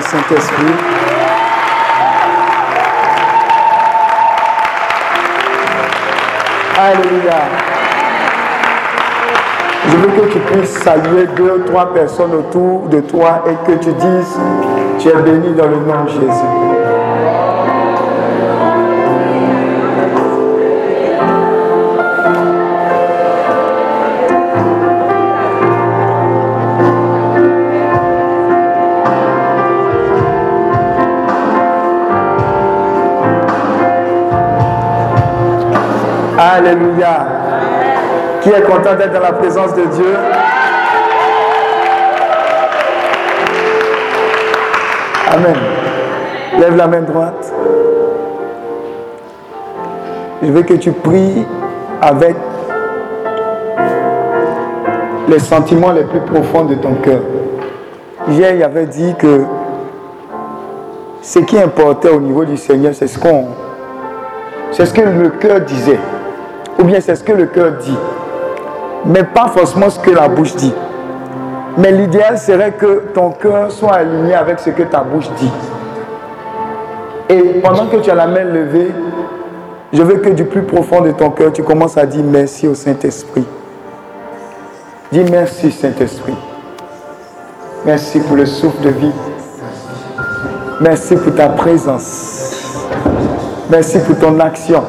Saint-Esprit Alléluia. Je veux que tu puisses saluer deux ou trois personnes autour de toi et que tu dises, tu es béni dans le nom de Jésus. Alléluia. Qui est content d'être dans la présence de Dieu? Amen. Lève la main droite. Je veux que tu pries avec les sentiments les plus profonds de ton cœur. Hier, il avait dit que ce qui importait au niveau du Seigneur, c'est ce qu'on, c'est ce que le cœur disait. Ou bien c'est ce que le cœur dit. Mais pas forcément ce que la bouche dit. Mais l'idéal serait que ton cœur soit aligné avec ce que ta bouche dit. Et pendant que tu as la main levée, je veux que du plus profond de ton cœur, tu commences à dire merci au Saint-Esprit. Dis merci Saint-Esprit. Merci pour le souffle de vie. Merci pour ta présence. Merci pour ton action.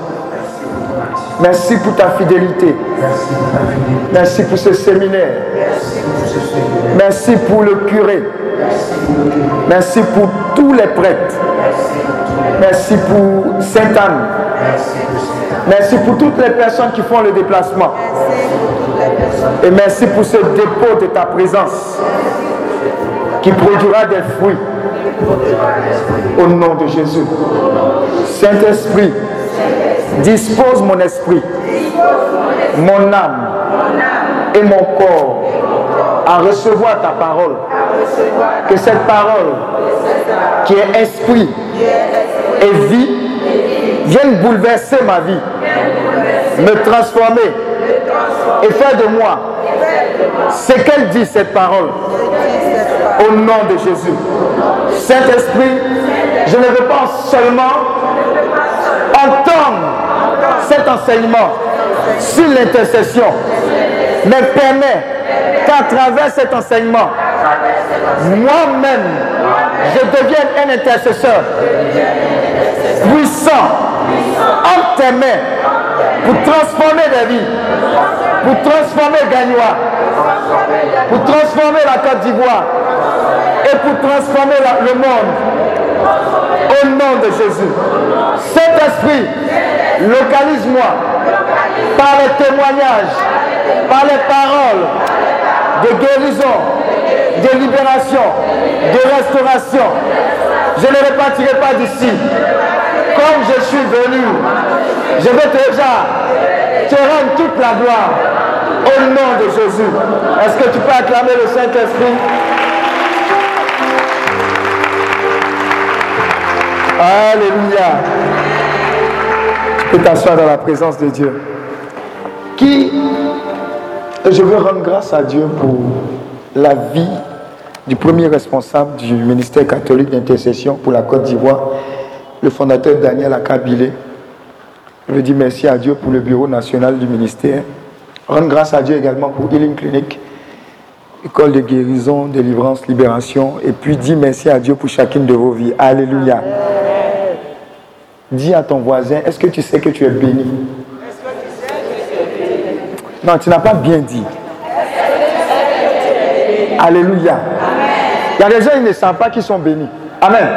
Merci pour ta fidélité. Merci pour ce séminaire. Merci pour le curé. Merci pour tous les prêtres. Merci pour Sainte Anne. Merci pour toutes les personnes qui font le déplacement. Et merci pour ce dépôt de ta présence qui produira des fruits. Au nom de Jésus. Saint-Esprit, Dispose mon esprit, mon âme et mon corps à recevoir ta parole. Que cette parole qui est esprit et vie vienne bouleverser ma vie, me transformer et faire de moi ce qu'elle dit cette parole. Au nom de Jésus. Saint-Esprit, je ne veux pas seulement entendre cet enseignement sur l'intercession, mais permet qu'à travers cet enseignement, moi-même, je devienne un intercesseur puissant entre tes mains pour transformer des vies, pour transformer Gagnois, pour transformer la Côte d'Ivoire et pour transformer le monde. Au nom de Jésus. Cet esprit Localise-moi par les témoignages, par les paroles de guérison, de libération, de restauration. Je ne repartirai pas d'ici. Comme je suis venu, je vais déjà te rendre toute la gloire au nom de Jésus. Est-ce que tu peux acclamer le Saint-Esprit? Alléluia peux t'asseoir dans la présence de Dieu. Qui, je veux rendre grâce à Dieu pour la vie du premier responsable du ministère catholique d'intercession pour la Côte d'Ivoire, le fondateur Daniel Akabilé. Je veux dire merci à Dieu pour le bureau national du ministère. Rendre grâce à Dieu également pour Healing Clinic, école de guérison, délivrance, libération. Et puis dis merci à Dieu pour chacune de vos vies. Alléluia. Dis à ton voisin, est-ce que tu sais que tu es béni? Non, tu n'as pas bien dit. Alléluia. Il y a des gens, ils ne savent pas qu'ils sont bénis. Amen.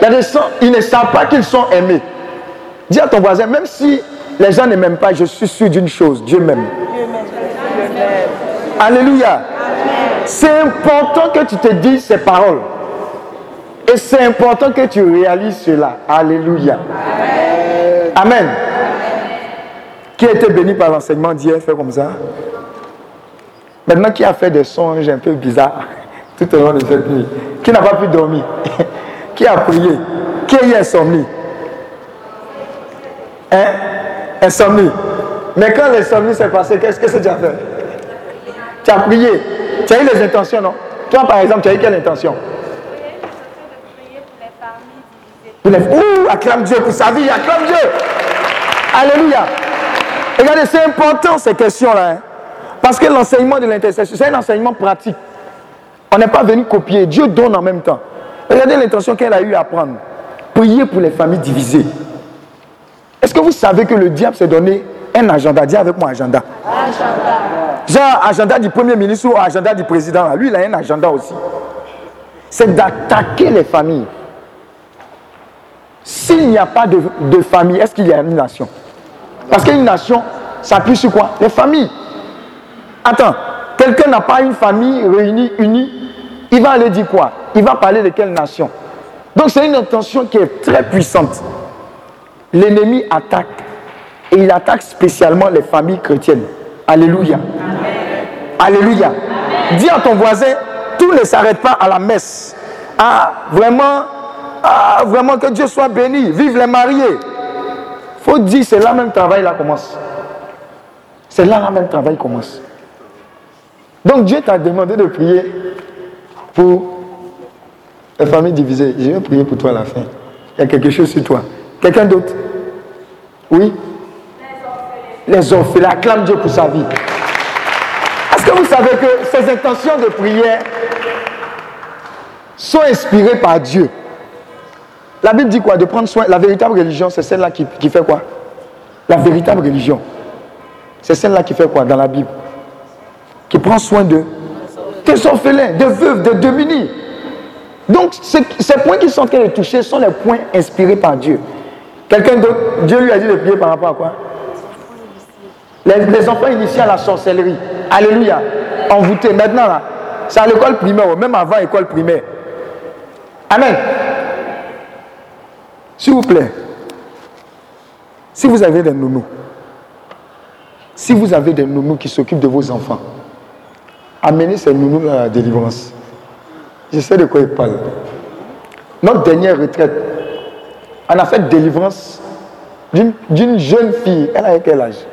Il y a des gens, ils ne savent pas qu'ils sont aimés. Dis à ton voisin, même si les gens ne m'aiment pas, je suis sûr d'une chose, Dieu m'aime. Alléluia. C'est important que tu te dises ces paroles. Et c'est important que tu réalises cela. Alléluia. Amen. Qui a été béni par l'enseignement d'hier, fait comme ça. Maintenant, qui a fait des songes un peu bizarres tout au long de cette nuit Qui n'a pas pu dormir? Qui a prié? Qui a eu insomnie? Hein? Insomnie. Mais quand l'insomnie s'est passée, qu'est-ce que tu as fait? Tu as prié. Tu as eu les intentions, non? Toi, par exemple, tu as eu quelle intention? Pour les... Ouh, acclame Dieu pour sa vie, acclame Dieu. Alléluia. Regardez, c'est important ces questions-là. Hein. Parce que l'enseignement de l'intercession, c'est un enseignement pratique. On n'est pas venu copier. Dieu donne en même temps. Regardez l'intention qu'elle a eu à prendre. Prier pour les familles divisées. Est-ce que vous savez que le diable s'est donné un agenda? Dis avec moi agenda. Agenda. Genre agenda du premier ministre ou agenda du président. Lui, il a un agenda aussi. C'est d'attaquer les familles. S'il n'y a pas de, de famille, est-ce qu'il y a une nation? Parce qu'une nation s'appuie sur quoi? Les familles. Attends, quelqu'un n'a pas une famille réunie, unie, il va aller dire quoi? Il va parler de quelle nation? Donc c'est une intention qui est très puissante. L'ennemi attaque et il attaque spécialement les familles chrétiennes. Alléluia. Alléluia. Dis à ton voisin, tout ne s'arrête pas à la messe. Ah, vraiment, ah, vraiment que Dieu soit béni. Vive les mariés. faut dire, c'est là même travail là commence. C'est là même le travail commence. Donc Dieu t'a demandé de prier pour les familles divisées. Je vais prier pour toi à la fin. Il y a quelque chose sur toi. Quelqu'un d'autre? Oui? Les orphelins. Acclame Dieu pour sa vie. Est-ce que vous savez que ces intentions de prière sont inspirées par Dieu La Bible dit quoi? De prendre soin. La véritable religion, c'est celle-là qui, qui fait quoi? La véritable religion. C'est celle-là qui fait quoi dans la Bible? Qui prend soin de tes orphelins, de veuves, de démunis. Donc, ces points qui sont en train de toucher sont les points inspirés par Dieu. Quelqu'un d'autre, Dieu lui a dit de prier par rapport à quoi? Les, enfants initiés à la sorcellerie. Alléluia. Envoûtés. Maintenant, là, c'est à l'école primaire, même avant l'école primaire. Amen. S'il vous plaît, si vous avez des nounous, si vous avez des nounous qui s'occupent de vos enfants, amener ces nounous à la délivrance. Je sais de quoi il parle. Notre dernière retraite, on a fait délivrance d'une jeune fille. Elle a quel âge?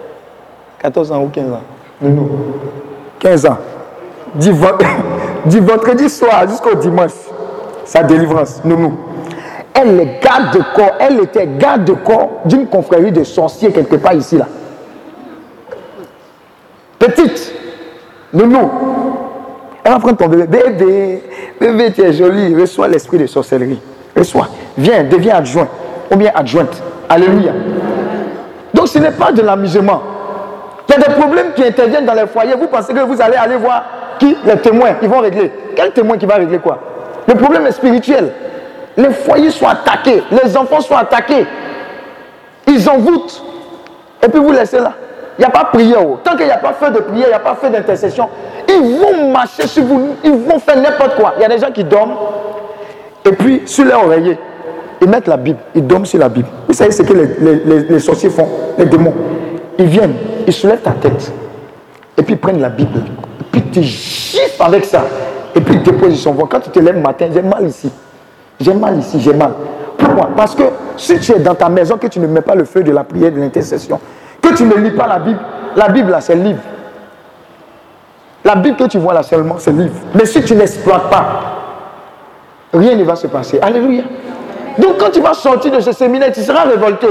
14 ans ou 15 ans? Nounou. 15 ans. Du, vendredi soir jusqu'au dimanche, sa délivrance, Nounou. Elle est garde de corps. Elle était garde de corps d'une confrérie de sorciers quelque part ici, là. Petite. Nounou, elle va prendre ton bébé. Bébé, bébé, tu es joli. Reçois l'esprit de sorcellerie. Reçois. Viens, deviens adjoint. Ou bien adjointe. Alléluia. Donc ce n'est pas de l'amusement. Il y a des problèmes qui interviennent dans les foyers. Vous pensez que vous allez aller voir qui Les témoins. Ils vont régler. Quel témoin qui va régler quoi Le problème est spirituel. Les foyers sont attaqués. Les enfants sont attaqués. Ils envoûtent. Et puis vous laissez là. Il n'y a pas de prière. Oh. Tant qu'il n'y a pas fait de prière, il n'y a pas fait d'intercession, ils vont marcher sur vous, ils vont faire n'importe quoi. Il y a des gens qui dorment, et puis sur leur oreiller, ils mettent la Bible, ils dorment sur la Bible. Vous savez ce que les, sorciers font, les démons. Ils viennent, ils soulèvent ta tête, et puis ils prennent la Bible, et puis ils te avec ça, et puis ils son voix. Quand tu te lèves le matin, j'ai mal ici, j'ai mal ici, j'ai mal. Pourquoi? Parce que si tu es dans ta maison, que tu ne mets pas le feu de la prière, de l'intercession, que tu ne lis pas la Bible, la Bible là, c'est le livre. La Bible que tu vois là seulement, c'est le livre. Mais si tu n'exploites pas, rien ne va se passer. Alléluia. Donc quand tu vas sortir de ce séminaire, tu seras révolté.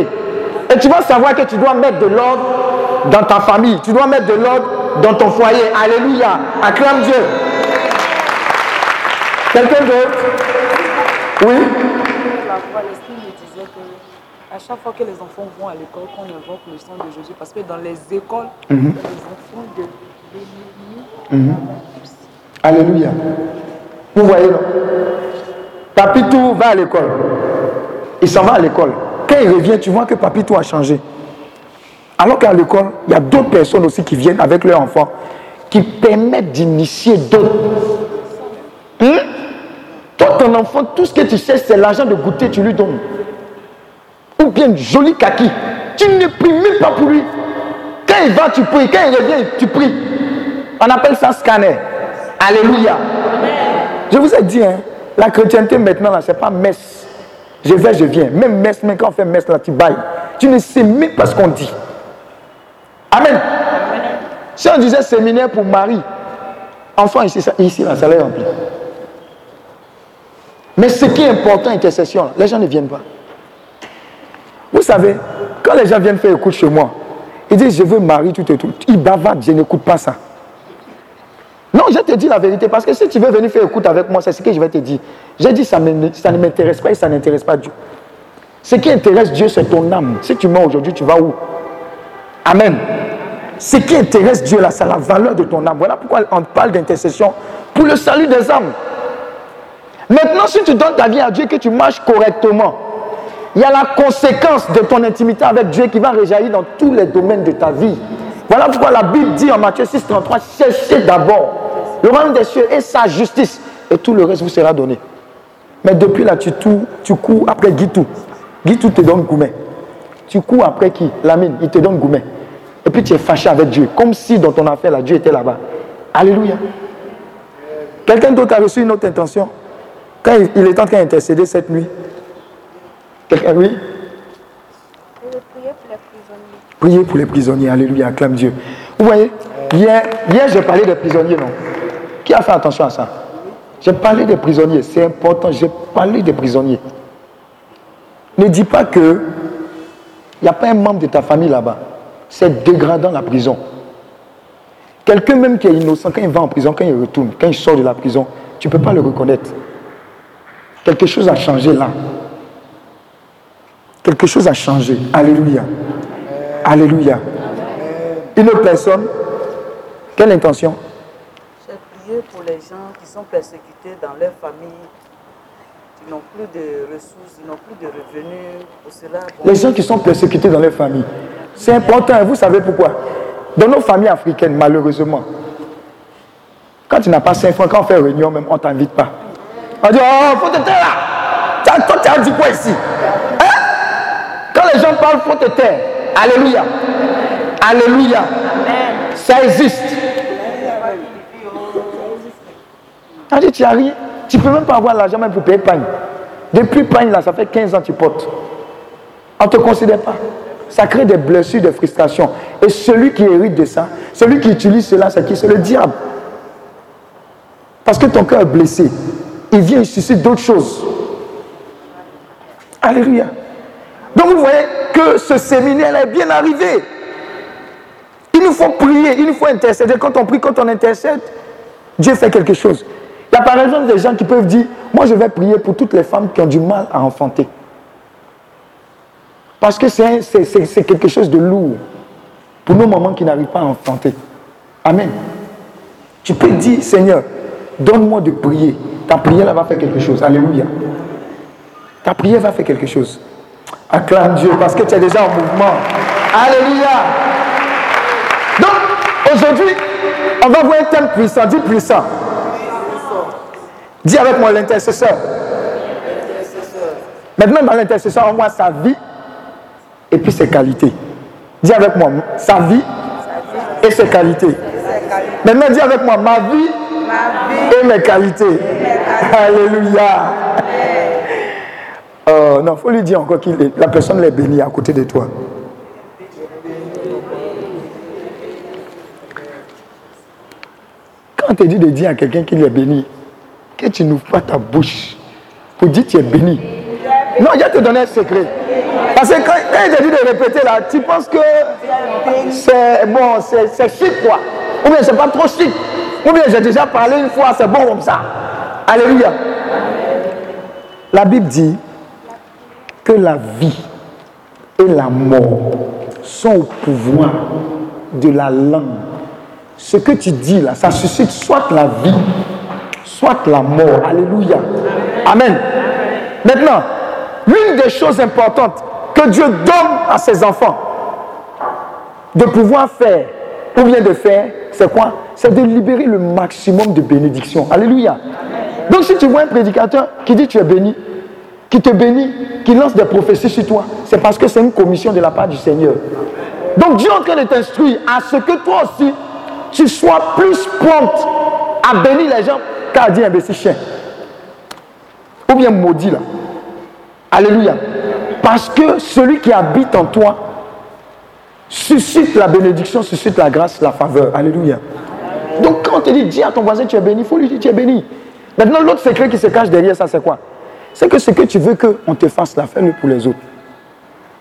Et tu vas savoir que tu dois mettre de l'ordre dans ta famille. Tu dois mettre de l'ordre dans ton foyer. Alléluia. Acclame Dieu. Quelqu'un d'autre? Oui à chaque fois que les enfants vont à l'école, qu'on invoque le sang de Jésus, parce que dans les écoles, mhm. les enfants de. Mhm. Alléluia. Vous voyez, non? Papitou va à l'école. Il s'en va à l'école. Quand il revient, tu vois que Papitou a changé. Alors qu'à l'école, il y a d'autres personnes aussi qui viennent avec leurs enfants, qui permettent d'initier d'autres. Hein? Toi, ton enfant, tout ce que tu sais, c'est l'argent de goûter, tu lui donnes ou bien joli kaki. Tu ne pries même pas pour lui. Quand il va, tu pries. Quand il revient, tu pries. On appelle ça scanner. Alléluia. Je vous ai dit, hein, la chrétienté maintenant, ce n'est pas messe. Je vais, je viens. Même messe, même quand on fait messe là, tu bailles. Tu ne sais même pas ce qu'on dit. Amen. Si on disait séminaire pour Marie, enfant ici, ici là, ça l'est rempli. Mais ce qui est important, intercession, les gens ne viennent pas. Vous savez, quand les gens viennent faire écoute chez moi, ils disent je veux Marie, tout et tout. Ils bavardent, je n'écoute pas ça. Non, je te dis la vérité, parce que si tu veux venir faire écoute avec moi, c'est ce que je vais te dire. J'ai dit ça, ça ne m'intéresse pas et ça n'intéresse pas Dieu. Ce qui intéresse Dieu, c'est ton âme. Si tu meurs aujourd'hui, tu vas où? Amen. Ce qui intéresse Dieu là, c'est la valeur de ton âme. Voilà pourquoi on parle d'intercession pour le salut des âmes. Maintenant, si tu donnes ta vie à Dieu et que tu marches correctement, il y a la conséquence de ton intimité avec Dieu qui va réjaillir dans tous les domaines de ta vie. Voilà pourquoi la Bible dit en Matthieu 6, 33, cherchez d'abord le royaume des cieux et sa justice, et tout le reste vous sera donné. Mais depuis là, tu, tu cours après Guitou. Guitou te donne Goumet. Tu cours après qui? Lamine, il te donne Goumet. Et puis tu es fâché avec Dieu, comme si dans ton affaire, là, Dieu était là-bas. Alléluia. Quelqu'un d'autre a reçu une autre intention Quand il est en train d'intercéder cette nuit, quelqu'un, oui? Prier pour les prisonniers. Prier pour les prisonniers, alléluia, acclame Dieu. Vous voyez, hier, hier j'ai parlé des prisonniers, non? Qui a fait attention à ça? J'ai parlé des prisonniers, c'est important, j'ai parlé des prisonniers. Ne dis pas que il n'y a pas un membre de ta famille là-bas. C'est dégradant la prison. Quelqu'un même qui est innocent, quand il va en prison, quand il retourne, quand il sort de la prison, tu ne peux pas le reconnaître. Quelque chose a changé là. Quelque chose a changé. Alléluia. Alléluia. Une autre personne, quelle intention? C'est prier pour les gens qui sont persécutés dans leur famille, qui n'ont plus de ressources, ils n'ont plus de revenus. Pour cela, Les gens qui sont persécutés dans leur famille. C'est important, vous savez pourquoi Dans nos familles africaines, malheureusement, quand tu n'as pas cinq francs, quand on fait réunion même, on ne t'invite pas. On dit, oh, faut te taire là. Toi, tu as dit quoi ici? Hein? Quand les gens parlent, faut te taire. Alléluia. Alléluia. Ça existe. On dit, tu n'as rien. Tu ne peux même pas avoir l'argent même pour payer pagne. Depuis pagne, là, ça fait 15 ans que tu portes. On ne te considère pas. Ça crée des blessures, des frustrations. Et celui qui hérite de ça, celui qui utilise cela, c'est qui? C'est le diable. Parce que ton cœur est blessé. Il vient, il suscite d'autres choses. Alléluia. Donc vous voyez que ce séminaire est bien arrivé. Il nous faut prier, il nous faut intercéder. Quand on prie, quand on intercède, Dieu fait quelque chose. Il y a par exemple des gens qui peuvent dire, moi je vais prier pour toutes les femmes qui ont du mal à enfanter. Parce que c'est quelque chose de lourd pour nos mamans qui n'arrivent pas à enfanter. Amen. Tu peux dire, Seigneur, donne-moi de prier. Ta prière va faire quelque chose. Alléluia. Ta prière va faire quelque chose. Acclame Dieu parce que tu es déjà en mouvement. Alléluia. Donc, aujourd'hui, on va voir un thème puissant. Dis puissant. Dis avec moi l'intercesseur. Maintenant, dans l'intercesseur, on voit sa vie et puis ses qualités. Dis avec moi, sa vie et ses qualités. Maintenant, dis avec moi, ma vie et mes qualités. Alléluia. Oh, non, il faut lui dire encore que la personne l'est bénie à côté de toi. Quand te dit de dire à quelqu'un qu'il est béni, que tu n'ouvres pas ta bouche pour dire tu es béni. Non, je vais te donner un secret. Parce que quand, te dit de répéter là, tu penses que c'est bon, c'est chic quoi. Ou bien c'est pas trop chic. Ou bien j'ai déjà parlé une fois, c'est bon comme ça. Alléluia. La Bible dit que la vie et la mort sont au pouvoir de la langue. Ce que tu dis là, ça suscite soit la vie, soit la mort. Alléluia. Amen. Maintenant, l'une des choses importantes que Dieu donne à ses enfants de pouvoir faire ou bien de faire, c'est quoi? C'est de libérer le maximum de bénédictions. Alléluia. Donc si tu vois un prédicateur qui dit tu es béni, qui te bénit, qui lance des prophéties sur toi, c'est parce que c'est une commission de la part du Seigneur. Donc Dieu est en train de t'instruire à ce que toi aussi, tu sois plus prompte à bénir les gens qu'à dire imbécile chien. Ou bien maudit là. Alléluia. Parce que celui qui habite en toi suscite la bénédiction, suscite la grâce, la faveur. Alléluia. Donc quand on te dit, dis à ton voisin, tu es béni, il faut lui dire, tu es béni. Maintenant, l'autre secret qui se cache derrière ça, c'est quoi? C'est que ce que tu veux qu'on te fasse, la fais-le pour les autres.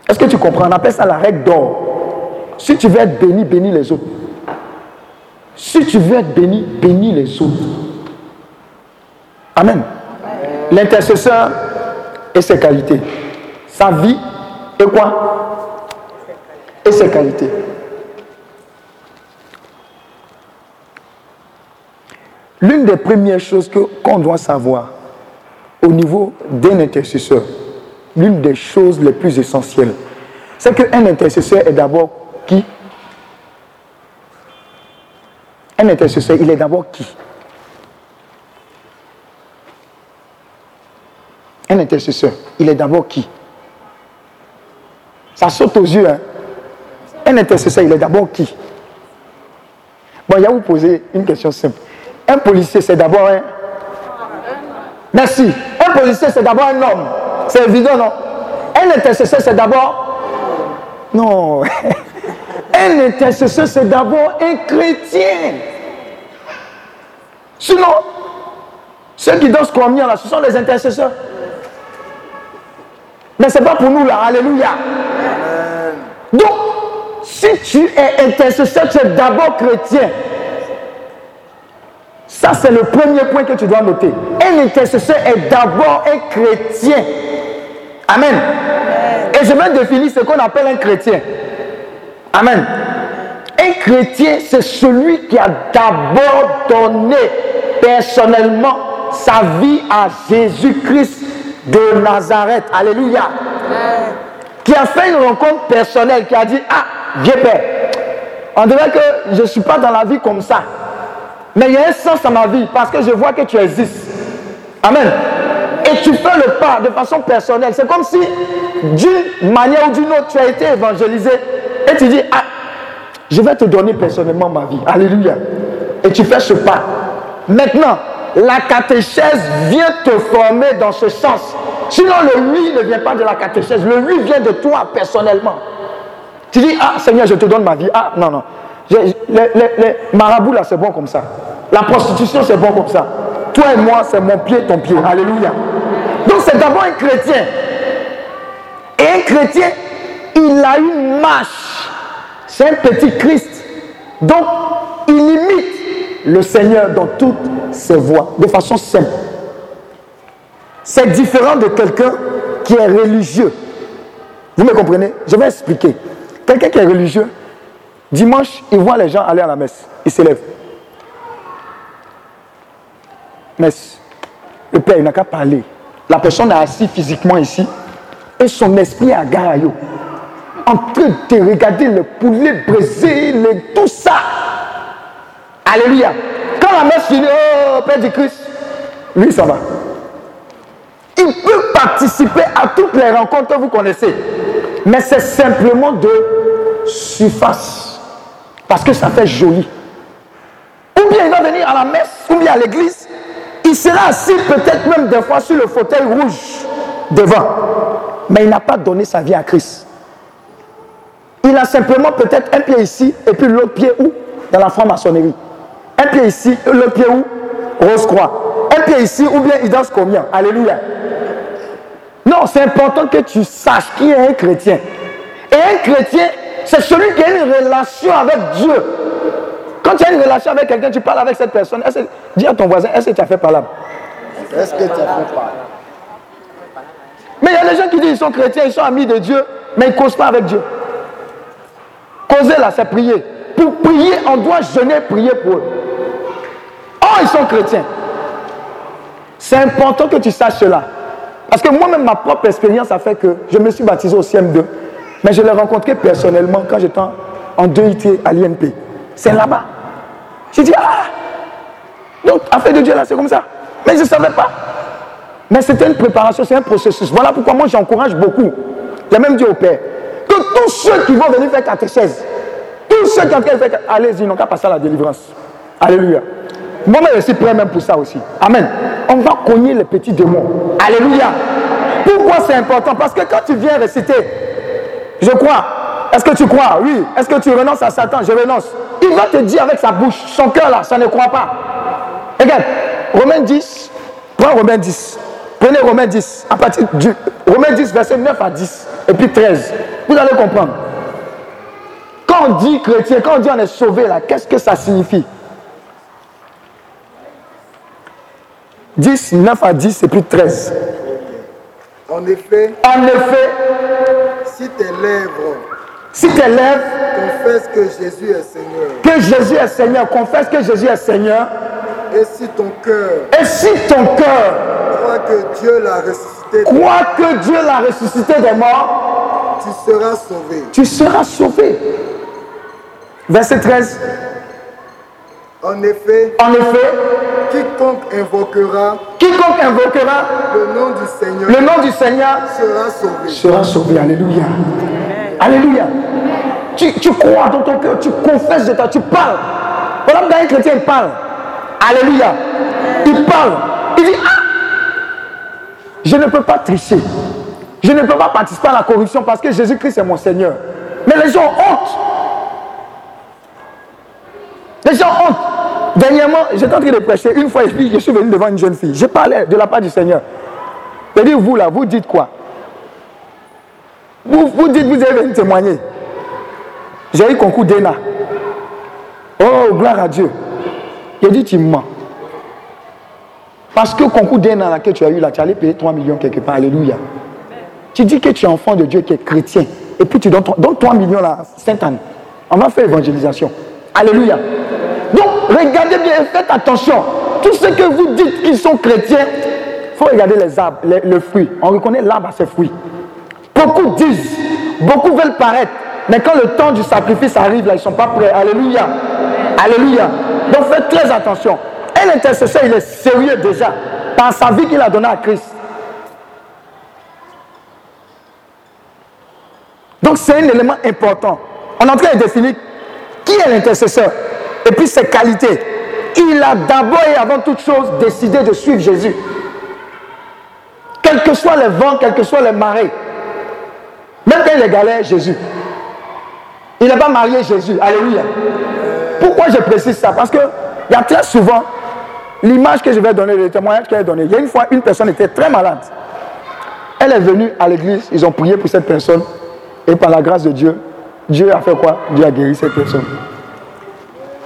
Est-ce que tu comprends? On appelle ça la règle d'or. Si tu veux être béni, bénis les autres. Si tu veux être béni, bénis les autres. Amen. L'intercesseur et ses qualités. Sa vie et quoi? Et ses qualités. L'une des premières choses qu'on doit savoir au niveau d'un intercesseur, l'une des choses les plus essentielles, c'est qu'un intercesseur est d'abord qui? Un intercesseur, il est d'abord qui? Un intercesseur, il est d'abord qui? Ça saute aux yeux. Hein? Un intercesseur, il est d'abord qui? Bon, y a vous poser une question simple. Un policier, c'est d'abord un. Merci. Un policier, c'est d'abord un homme. C'est évident, non? Un intercesseur, c'est d'abord. Non. Un intercesseur, c'est d'abord un chrétien. Sinon, ceux qui dansent combien là, ce sont les intercesseurs. Mais ce n'est pas pour nous là. Alléluia. Donc, si tu es intercesseur, tu es d'abord chrétien. Ça, c'est le premier point que tu dois noter. Un intercesseur est d'abord un chrétien. Amen. Et je vais définir ce qu'on appelle un chrétien. Amen. Un chrétien, c'est celui qui a d'abord donné personnellement sa vie à Jésus-Christ de Nazareth. Alléluia. Qui a fait une rencontre personnelle, qui a dit, ah, j'ai peur. On dirait que je ne suis pas dans la vie comme ça. Mais il y a un sens à ma vie parce que je vois que tu existes. Amen. Et tu fais le pas de façon personnelle. C'est comme si d'une manière ou d'une autre, tu as été évangélisé et tu dis, ah, je vais te donner personnellement ma vie. Alléluia. Et tu fais ce pas. Maintenant, la catéchèse vient te former dans ce sens. Sinon, le oui ne vient pas de la catéchèse. Le oui vient de toi personnellement. Tu dis, ah Seigneur, je te donne ma vie. Ah, non, non. Les, les, marabouts, là, c'est bon comme ça. La prostitution, c'est bon comme ça. Toi et moi, c'est mon pied, ton pied. Alléluia. Donc, c'est d'abord un chrétien. Et un chrétien, il a une marche. C'est un petit Christ. Donc, il imite le Seigneur dans toutes ses voies, de façon simple. C'est différent de quelqu'un qui est religieux. Vous me comprenez? Je vais expliquer. Quelqu'un qui est religieux, dimanche, il voit les gens aller à la messe. Il s'élève. Messe. Le Père, il n'a qu'à parler. La personne est assise physiquement ici et son esprit est à Garayo. En train de regarder le poulet brisé, tout ça. Alléluia. Quand la messe finit, oh, Père du Christ, lui, ça va. Il peut participer à toutes les rencontres que vous connaissez. Mais c'est simplement de surface. Parce que ça fait joli. Ou bien il va venir à la messe, ou bien à l'église. Il sera assis peut-être même des fois sur le fauteuil rouge devant. Mais il n'a pas donné sa vie à Christ. Il a simplement peut-être un pied ici et puis l'autre pied où? Dans la franc-maçonnerie. Un pied ici, le pied où? Rose-Croix. Un pied ici, ou bien il danse combien Alléluia. Non, c'est important que tu saches qui est un chrétien. Et un chrétien, c'est celui qui a une relation avec Dieu. Quand tu as une relation avec quelqu'un, tu parles avec cette personne. dis à ton voisin, est-ce que tu as fait par là Est-ce que tu as fait par Mais il y a des gens qui disent qu'ils sont chrétiens, ils sont amis de Dieu, mais ils ne causent pas avec Dieu. Causer là, c'est prier. Pour prier, on doit jeûner, prier pour eux. Oh, ils sont chrétiens. C'est important que tu saches cela. Parce que moi-même, ma propre expérience a fait que je me suis baptisé au CM2. Mais je l'ai rencontré personnellement quand j'étais en 2IT à l'INP. C'est là-bas. J'ai dit, ah Donc, affaire de Dieu là, c'est comme ça. Mais je ne savais pas. Mais c'était une préparation, c'est un processus. Voilà pourquoi moi j'encourage beaucoup. J'ai même dit au Père que tous ceux qui vont venir faire catéchèse, tous ceux qui ont fait, allez-y, n'ont qu'à passer à la délivrance. Alléluia. Moi-même, je suis prêt même pour ça aussi. Amen. On va cogner les petits démons. Alléluia. pourquoi c'est important? Parce que quand tu viens réciter, je crois, est-ce que tu crois? Oui. Est-ce que tu renonces à Satan? Je renonce. Il va te dire avec sa bouche, son cœur là, ça ne croit pas. Regarde, Romains 10, prends Romains 10. Prenez Romains 10, à partir du Romains 10, verset 9 à 10, et puis 13. Vous allez comprendre. Quand on dit chrétien, quand on dit on est sauvé là, qu'est-ce que ça signifie? 10, 9 à 10 et puis 13. En effet, En effet, si tes lèvres si tes lèvres confessent que Jésus est Seigneur, que Jésus est Seigneur, confesse que Jésus est Seigneur, et si ton cœur et si ton cœur croit que Dieu l'a ressuscité, croit que Dieu l'a ressuscité des morts, tu seras sauvé. tu seras sauvé. Verset 13. En effet, En effet, quiconque invoquera quiconque invoquera le nom du Seigneur le nom du Seigneur sera sauvé. sera sauvé. Alléluia. Alléluia. Tu, tu crois dans ton cœur, tu confesses de toi, tu parles. Voilà, quand un chrétien il parle. Alléluia. Il parle. Il dit Ah Je ne peux pas tricher. Je ne peux pas participer à la corruption parce que Jésus-Christ est mon Seigneur. Mais les gens ont honte. Les gens ont honte. Dernièrement, j'étais en train de prêcher. Une fois, je suis venu devant une jeune fille. Je parlais de la part du Seigneur. Je dis, vous là, vous dites quoi? Vous, vous dites, vous avez venu témoigner. J'ai eu concours d'ENA. Oh, gloire à Dieu. Il dit, tu mens. Parce que concours d'ENA que tu as eu là, tu allais payer 3 millions quelque part. Alléluia. Tu dis que tu es enfant de Dieu qui est chrétien. Et puis tu donnes, donnes 3 millions là, Sainte-Anne. On va faire évangélisation. Alléluia. Regardez bien et faites attention. Tous ceux que vous dites qu'ils sont chrétiens, il faut regarder les arbres, le fruit. On reconnaît l'arbre à ses fruits. Beaucoup disent, beaucoup veulent paraître, mais quand le temps du sacrifice arrive, là, ils ne sont pas prêts. Alléluia. Alléluia. Donc faites très attention. Un intercesseur, il est sérieux déjà par sa vie qu'il a donnée à Christ. Donc c'est un élément important. On est en train de définir qui est l'intercesseur et puis ses qualités. Il a d'abord et avant toute chose décidé de suivre Jésus. Quels que soient les vents, quels que soient les marées. Même quand il est Jésus. Il n'a pas marié Jésus. Alléluia. Pourquoi je précise ça? Parce que il y a très souvent l'image que je vais donner, le témoignage qu'elle a donné. Il y a une fois, une personne était très malade. Elle est venue à l'église, ils ont prié pour cette personne. Et par la grâce de Dieu, Dieu a fait quoi? Dieu a guéri cette personne.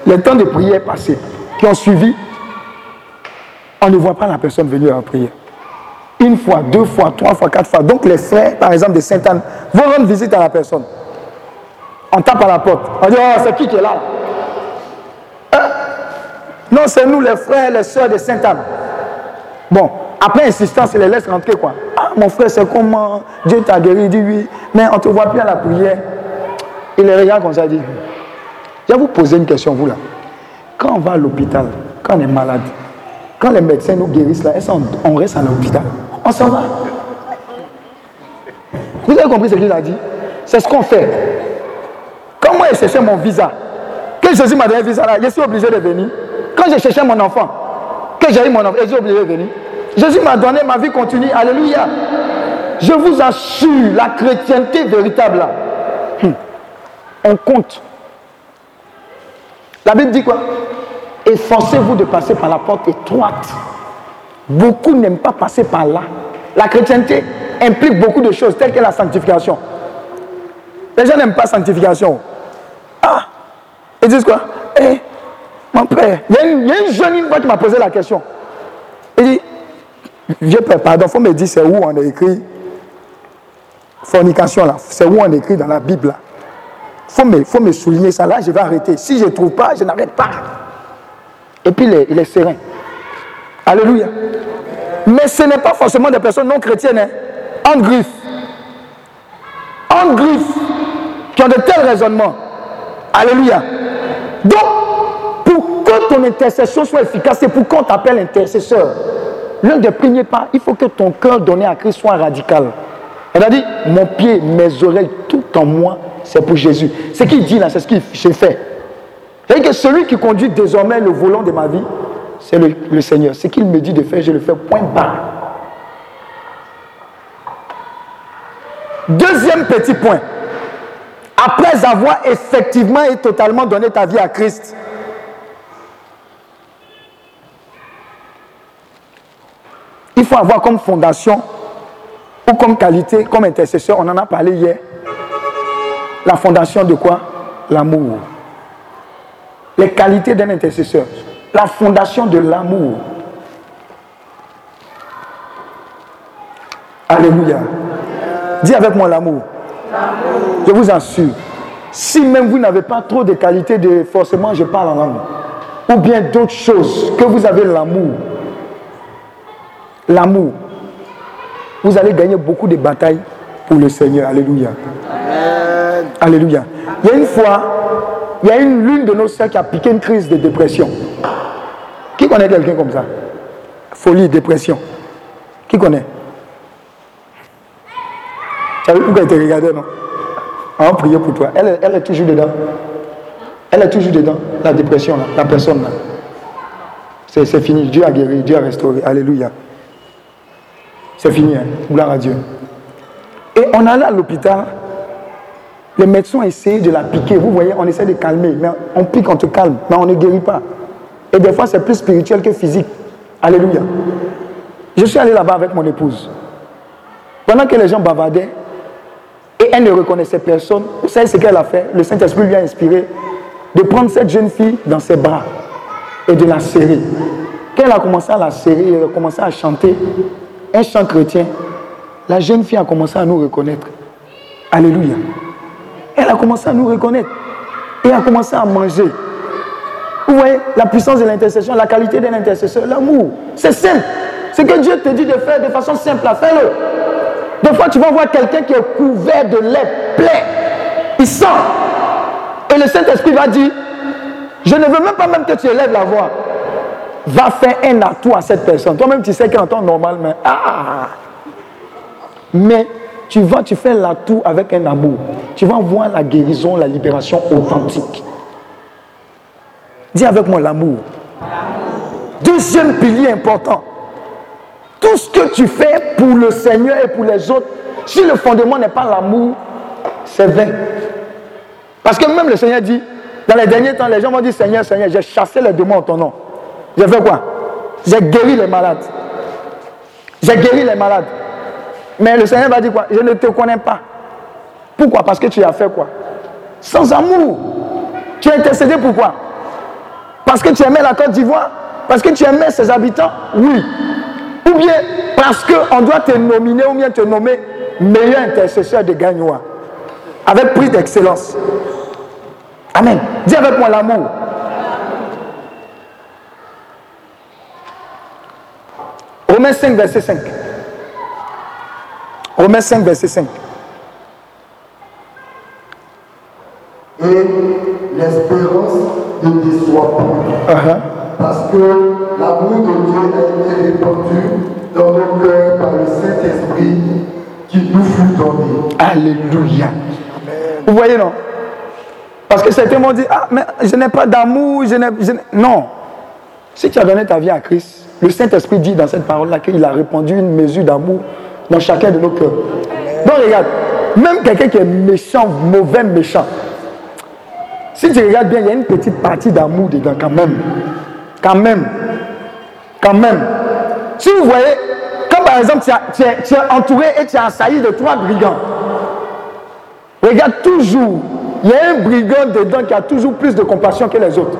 Le temps de prière est passé. Qui ont suivi, on ne voit pas la personne venir à prier. Une fois, deux fois, trois fois, quatre fois. Donc les frères, par exemple, de Sainte-Anne, vont rendre visite à la personne. On tape à la porte. On dit, oh, c'est qui qui est là? Hein? Non, c'est nous les frères, les soeurs de Sainte-Anne. Bon, après insistance, il les laisse rentrer quoi. Ah, mon frère, c'est comment? Dieu t'a guéri, il dit oui, mais on ne te voit plus à la prière. Il les regarde comme ça, il dit, je vais vous poser une question, vous là. Quand on va à l'hôpital, quand on est malade, quand les médecins nous guérissent là, est-ce qu'on on reste à l'hôpital? On s'en va. Vous avez compris ce qu'il a dit? C'est ce qu'on fait. Quand moi j'ai cherché mon visa, que Jésus m'a donné un visa là, je suis obligé de venir. Quand j'ai cherché mon enfant, que j'ai eu mon enfant, je suis obligé de venir. Jésus m'a donné ma vie continue. Alléluia. Je vous assure, la chrétienté véritable hum, on compte. La Bible dit quoi? Efforcez-vous de passer par la porte étroite. Beaucoup n'aiment pas passer par là. La chrétienté implique beaucoup de choses, telles que la sanctification. Les gens n'aiment pas sanctification. Ah Ils disent quoi? Eh, mon père, il y, a une, il y a une jeune une fois qui m'a posé la question. Il dit Vieux père, pardon, il faut me dire c'est où on a écrit fornication là. C'est où on a écrit dans la Bible là? Faut me, faut me souligner ça là, je vais arrêter. Si je ne trouve pas, je n'arrête pas. Et puis il est, il est serein. Alléluia. Mais ce n'est pas forcément des personnes non chrétiennes. Hein. En griffe. En griffe. Qui ont de tels raisonnements. Alléluia. Donc, pour que ton intercession soit efficace, c'est pour qu'on t'appelle intercesseur. L'un des premiers pas, il faut que ton cœur donné à Christ soit radical. Elle a dit, mon pied, mes oreilles, tout en moi, c'est pour Jésus. Ce qu'il dit là, c'est ce que j'ai fait. C'est-à-dire que celui qui conduit désormais le volant de ma vie, c'est le, le Seigneur. Ce qu'il me dit de faire, je le fais point barre. deuxième petit point. Après avoir effectivement et totalement donné ta vie à Christ, il faut avoir comme fondation ou comme qualité, comme intercesseur, on en a parlé hier, la fondation de quoi? L'amour. Les qualités d'un intercesseur. La fondation de l'amour. Alléluia. Dis avec moi l'amour. Je vous assure, si même vous n'avez pas trop de qualités de forcément je parle en langue, ou bien d'autres choses, que vous avez l'amour, l'amour, vous allez gagner beaucoup de batailles pour le Seigneur. Alléluia. Alléluia. Il y a une fois, il y a une l'une de nos sœurs qui a piqué une crise de dépression. Qui connaît quelqu'un comme ça? Folie, dépression. Qui connaît? Tu as vu pourquoi elle te regardait, non? On va prier pour toi. Elle, est- elle est toujours dedans. Elle est toujours dedans, la dépression, là, la personne là. C'est fini. Dieu a guéri, Dieu a restauré. Alléluia. C'est fini, hein. gloire à Dieu. Et on allait à l'hôpital, les médecins ont essayé de la piquer. Vous voyez, on essaie de calmer, mais on pique, on te calme, mais on ne guérit pas. Et des fois, c'est plus spirituel que physique. Alléluia. Je suis allé là-bas avec mon épouse. Pendant que les gens bavardaient, et elle ne reconnaissait personne, vous savez ce qu'elle a fait? Le Saint-Esprit lui a inspiré de prendre cette jeune fille dans ses bras et de la serrer. Quand elle a commencé à la serrer, elle a commencé à chanter un chant chrétien. La jeune fille a commencé à nous reconnaître. Alléluia. Elle a commencé à nous reconnaître. Et a commencé à manger. Vous voyez la puissance de l'intercession, la qualité de l'intercesseur, l'amour. C'est simple. Ce que Dieu te dit de faire de façon simple, fais-le. Des fois, tu vas voir quelqu'un qui est couvert de lait, plein. Il sent. Et le Saint-Esprit va dire, je ne veux même pas même que tu élèves la voix. Va faire un atout à cette personne. Toi-même, tu sais qu'en temps normal, mais ah, mais tu vas, tu fais l'atout avec un amour. Tu vas voir la guérison, la libération authentique. Dis avec moi l'amour. Deuxième pilier important. Tout ce que tu fais pour le Seigneur et pour les autres, si le fondement n'est pas l'amour, c'est vain. Parce que même le Seigneur dit, dans les derniers temps, les gens m'ont dit, Seigneur, Seigneur, j'ai chassé les démons en ton nom. J'ai fait quoi? J'ai guéri les malades. J'ai guéri les malades. Mais le Seigneur va dire quoi? Je ne te connais pas. Pourquoi? Parce que tu as fait quoi? Sans amour. Tu as intercédé pourquoi Parce que tu aimais la Côte d'Ivoire? Parce que tu aimais ses habitants? Oui. Ou bien parce qu'on doit te nominer ou bien te nommer meilleur intercesseur de Gagnois. Avec prix d'excellence. Amen. Dis avec moi l'amour. Romains 5, verset 5. Romains 5, verset 5. Et l'espérance ne déçoit pas. Uh-huh. Parce que l'amour de Dieu a été répandu dans nos cœurs par le Saint-Esprit qui nous fut donné. Alléluia. Vous voyez, non? Parce que certains m'ont dit, ah, mais je n'ai pas d'amour, je n'ai... je n'ai- Non. Si tu as donné ta vie à Christ, le Saint-Esprit dit dans cette parole-là qu'il a répandu une mesure d'amour dans chacun de nos cœurs. Donc regarde, même quelqu'un qui est méchant, mauvais, méchant, si tu regardes bien, il y a une petite partie d'amour dedans quand même. Quand même. Quand même. Si vous voyez, quand par exemple tu, es entouré et tu es assailli de trois brigands, regarde toujours, il y a un brigand dedans qui a toujours plus de compassion que les autres.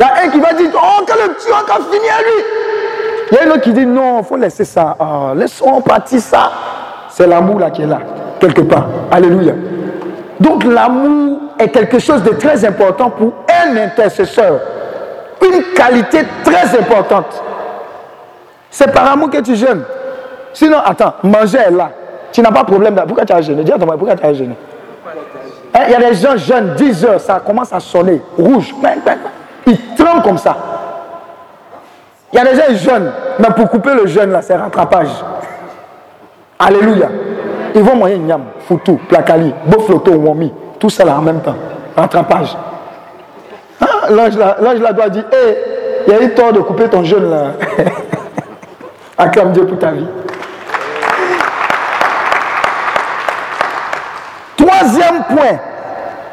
Il y a un qui va dire, oh, que le tueur a fini à lui. Il y a un autre qui dit, non, il faut laisser ça. Ah, laissons partir ça. C'est l'amour là qui est là, quelque part. Alléluia. Donc l'amour est quelque chose de très important pour un intercesseur. Une qualité très importante. C'est par amour que tu jeûnes. Sinon, attends, manger est là. Tu n'as pas de problème. Pourquoi tu as jeûné? Dis à ton mari, pourquoi tu as jeûné? Hein, Il y a des gens jeunes, 10 heures, ça commence à sonner, rouge. Ils tremblent comme ça. Il y a des gens jeunes, mais pour couper le jeûne, là, c'est rattrapage. Alléluia. Ils vont manger nyam, foutou, placali, bofloto, wami, tout ça là en même temps. Rattrapage. Ah, L'ange là, là doit dire, hé, il y a eu tort de couper ton jeûne là. Acclame Dieu pour ta vie. Troisième point,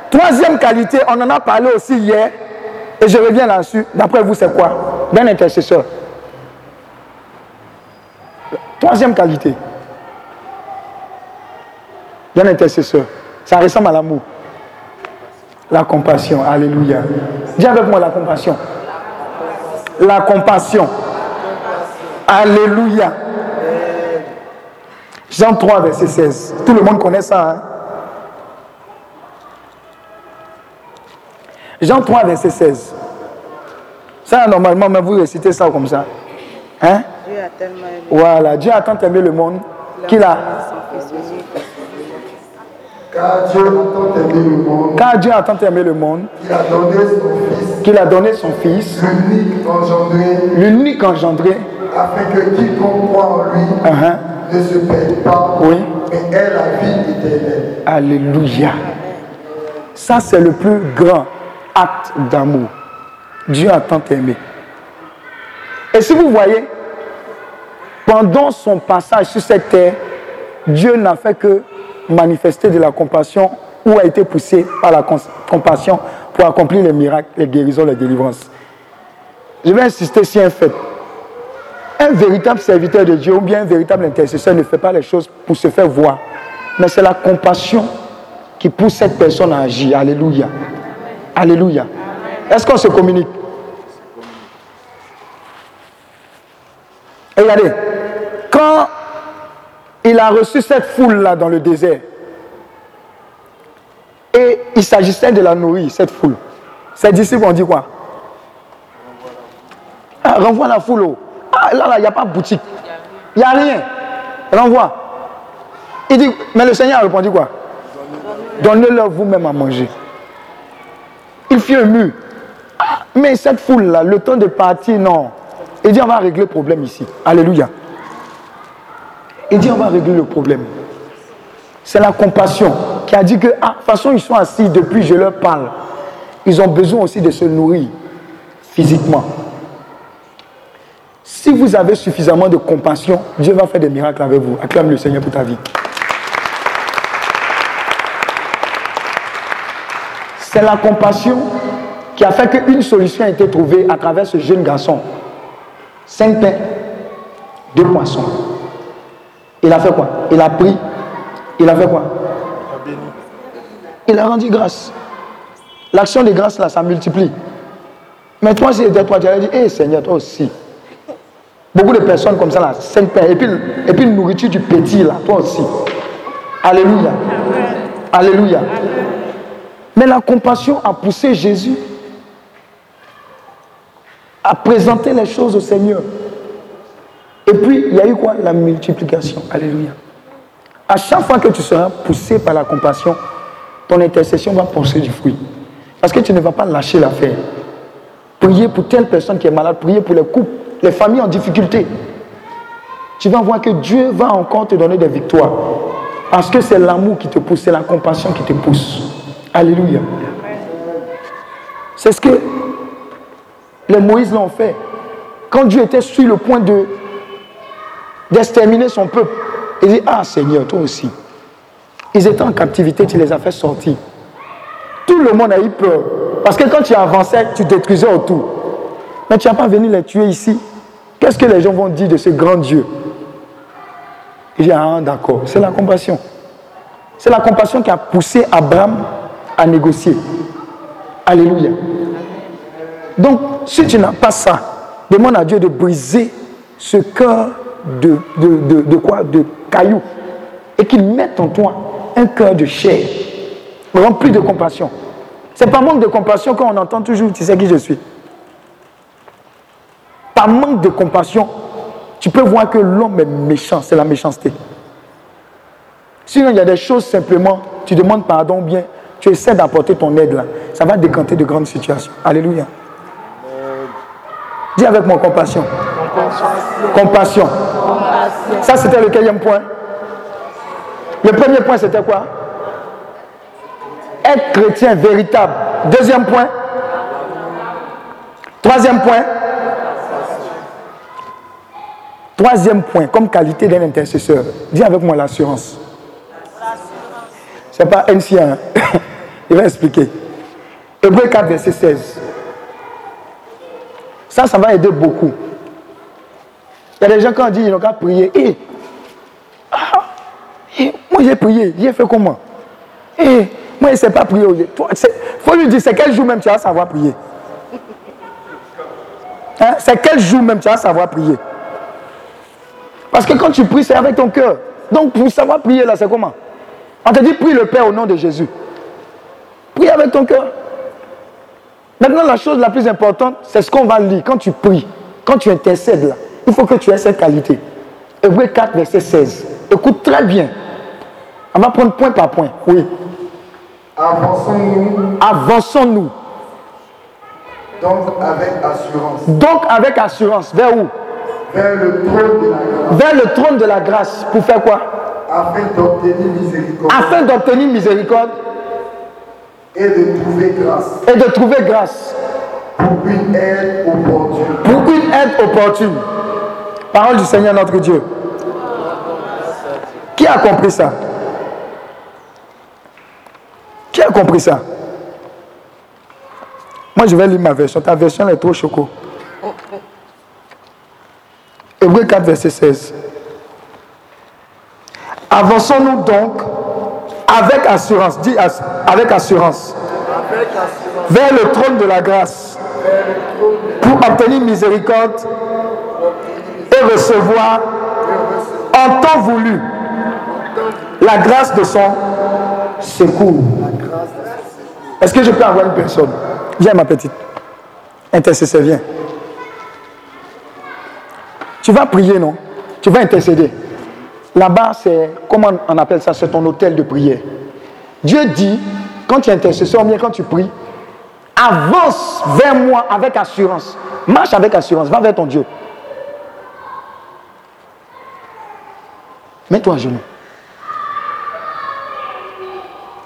troisième qualité, on en a parlé aussi hier, et je reviens là-dessus. D'après vous, c'est quoi? D'un intercesseur. Troisième qualité d'un intercesseur. Ça ressemble à l'amour. La compassion. Alléluia. Dis avec moi la compassion. La compassion. Alléluia. Jean 3, verset 16. Tout le monde connaît ça. Hein? Jean 3, verset 16. Ça, normalement, mais vous récitez ça comme ça. Hein? Dieu a tellement aimé. Voilà, Dieu a tant aimé le monde qu'il a. Car Dieu a tant aimé le monde Car Dieu a tant aimé le monde qu'il a donné son Fils, qu'il a donné son Fils, l'unique engendré, l'unique engendré, afin que quiconque croit en lui uh-huh, ne se perde pas, Oui. mais ait la vie éternelle. Alléluia. Ça, c'est le plus grand acte d'amour. Dieu a tant aimé. Et si vous voyez, pendant son passage sur cette terre, Dieu n'a fait que manifester de la compassion ou a été poussé par la compassion pour accomplir les miracles, les guérisons, les délivrances. Je vais insister sur un fait. Un véritable serviteur de Dieu ou bien un véritable intercesseur ne fait pas les choses pour se faire voir. Mais c'est la compassion qui pousse cette personne à agir. Alléluia. Alléluia. Est-ce qu'on se communique? Regardez, quand il a reçu cette foule-là dans le désert, et il s'agissait de la nourrir, cette foule, ses disciples ont dit quoi? Ah, Renvoie la foule. oh. Ah, là, là, il n'y a pas de boutique. Il n'y a rien. Renvoie. Il dit, mais le Seigneur a répondu quoi? Donnez-leur vous-même à manger. Il fit un mur. Mais cette foule-là, le temps de partir, non. Il dit, on va régler le problème ici. Alléluia. Il dit, on va régler le problème. C'est la compassion qui a dit que, ah, de toute façon, ils sont assis depuis, je leur parle. Ils ont besoin aussi de se nourrir physiquement. Si vous avez suffisamment de compassion, Dieu va faire des miracles avec vous. Acclame le Seigneur pour ta vie. C'est la compassion qui a fait qu'une solution a été trouvée à travers ce jeune garçon. Cinq pains, deux poissons. Il a fait quoi? Il a pris. Il a fait quoi? Il a rendu grâce. L'action de grâce là, ça multiplie. Mais toi, si toi, tu allais dire, hé Seigneur, toi aussi. Beaucoup de personnes comme ça là, cinq pains, et puis, et puis une nourriture du petit là, toi aussi. Alléluia. Alléluia. Mais la compassion a poussé Jésus à présenter les choses au Seigneur. Et puis, il y a eu quoi? La multiplication. Alléluia. À chaque fois que tu seras poussé par la compassion, ton intercession va porter du fruit. Parce que tu ne vas pas lâcher l'affaire. Prier pour telle personne qui est malade, prier pour les couples, les familles en difficulté. Tu vas voir que Dieu va encore te donner des victoires. Parce que c'est l'amour qui te pousse, c'est la compassion qui te pousse. Alléluia. C'est ce que les Moïse l'ont fait. Quand Dieu était sur le point de d'exterminer son peuple, il dit, ah Seigneur, toi aussi. Ils étaient en captivité, tu les as fait sortir. Tout le monde a eu peur. Parce que quand tu avançais, tu détruisais autour. Mais tu n'as pas venu les tuer ici. Qu'est-ce que les gens vont dire de ce grand Dieu? Il dit, ah d'accord, c'est la compassion. C'est la compassion qui a poussé Abraham à négocier. Alléluia. Donc, si tu n'as pas ça, demande à Dieu de briser ce cœur de, quoi? De cailloux. Et qu'il mette en toi un cœur de chair, rempli de compassion. C'est pas manque de compassion quand on entend toujours, tu sais qui je suis. Par manque de compassion, tu peux voir que l'homme est méchant, c'est la méchanceté. Sinon, il y a des choses simplement, tu demandes pardon bien, tu essaies d'apporter ton aide là. Ça va décanter de grandes situations. Alléluia. Dis avec moi compassion. Compassion. Ça, c'était le quatrième point. Le premier point, c'était quoi? Être chrétien véritable. Deuxième point. Troisième point. Troisième point, comme qualité d'un intercesseur. Dis avec moi l'assurance. C'est pas ancien. Hein. Il va expliquer. Hébreu 4, verset 16. Ça, ça va aider beaucoup. Il y a des gens qui ont dit, ils n'ont qu'à prier. Et, ah, moi j'ai prié, j'ai fait comment moi je ne sais pas prier. Il faut lui dire, c'est quel jour même tu vas savoir prier hein? C'est quel jour même tu vas savoir prier Parce que quand tu pries, c'est avec ton cœur. Donc pour savoir prier là, c'est comment? On te dit, prie le Père au nom de Jésus. Prie avec ton cœur. Maintenant, la chose la plus importante, c'est ce qu'on va lire quand tu pries, quand tu intercèdes là. Il faut que tu aies cette qualité. Hébreu 4, verset 16. Écoute très bien. On va prendre point par point. Oui. Avançons-nous. Avançons-nous. Donc avec assurance. Donc avec assurance. Vers où? Vers le trône de la grâce. Vers le trône de la grâce. Pour faire quoi? Afin d'obtenir miséricorde. Afin d'obtenir miséricorde. Et de trouver grâce. Et de trouver grâce. Pour une aide opportune. Pour une aide opportune. Parole du Seigneur notre Dieu. Qui a compris ça? Qui a compris ça? Moi, je vais lire ma version. Ta version est trop choco. Hébreu 4, verset 16. Avançons-nous donc avec assurance, dis avec assurance, vers le trône de la grâce, pour obtenir miséricorde et recevoir en temps voulu la grâce de son secours. Est-ce que je peux avoir une personne? Viens ma petite. Intercesseur, viens. Tu vas prier, non? Tu vas intercéder. Là-bas, c'est, comment on appelle ça C'est ton hôtel de prière. Dieu dit, quand tu es intercesseur, bien quand tu pries, avance vers moi avec assurance. Marche avec assurance, va vers ton Dieu. Mets-toi à genoux.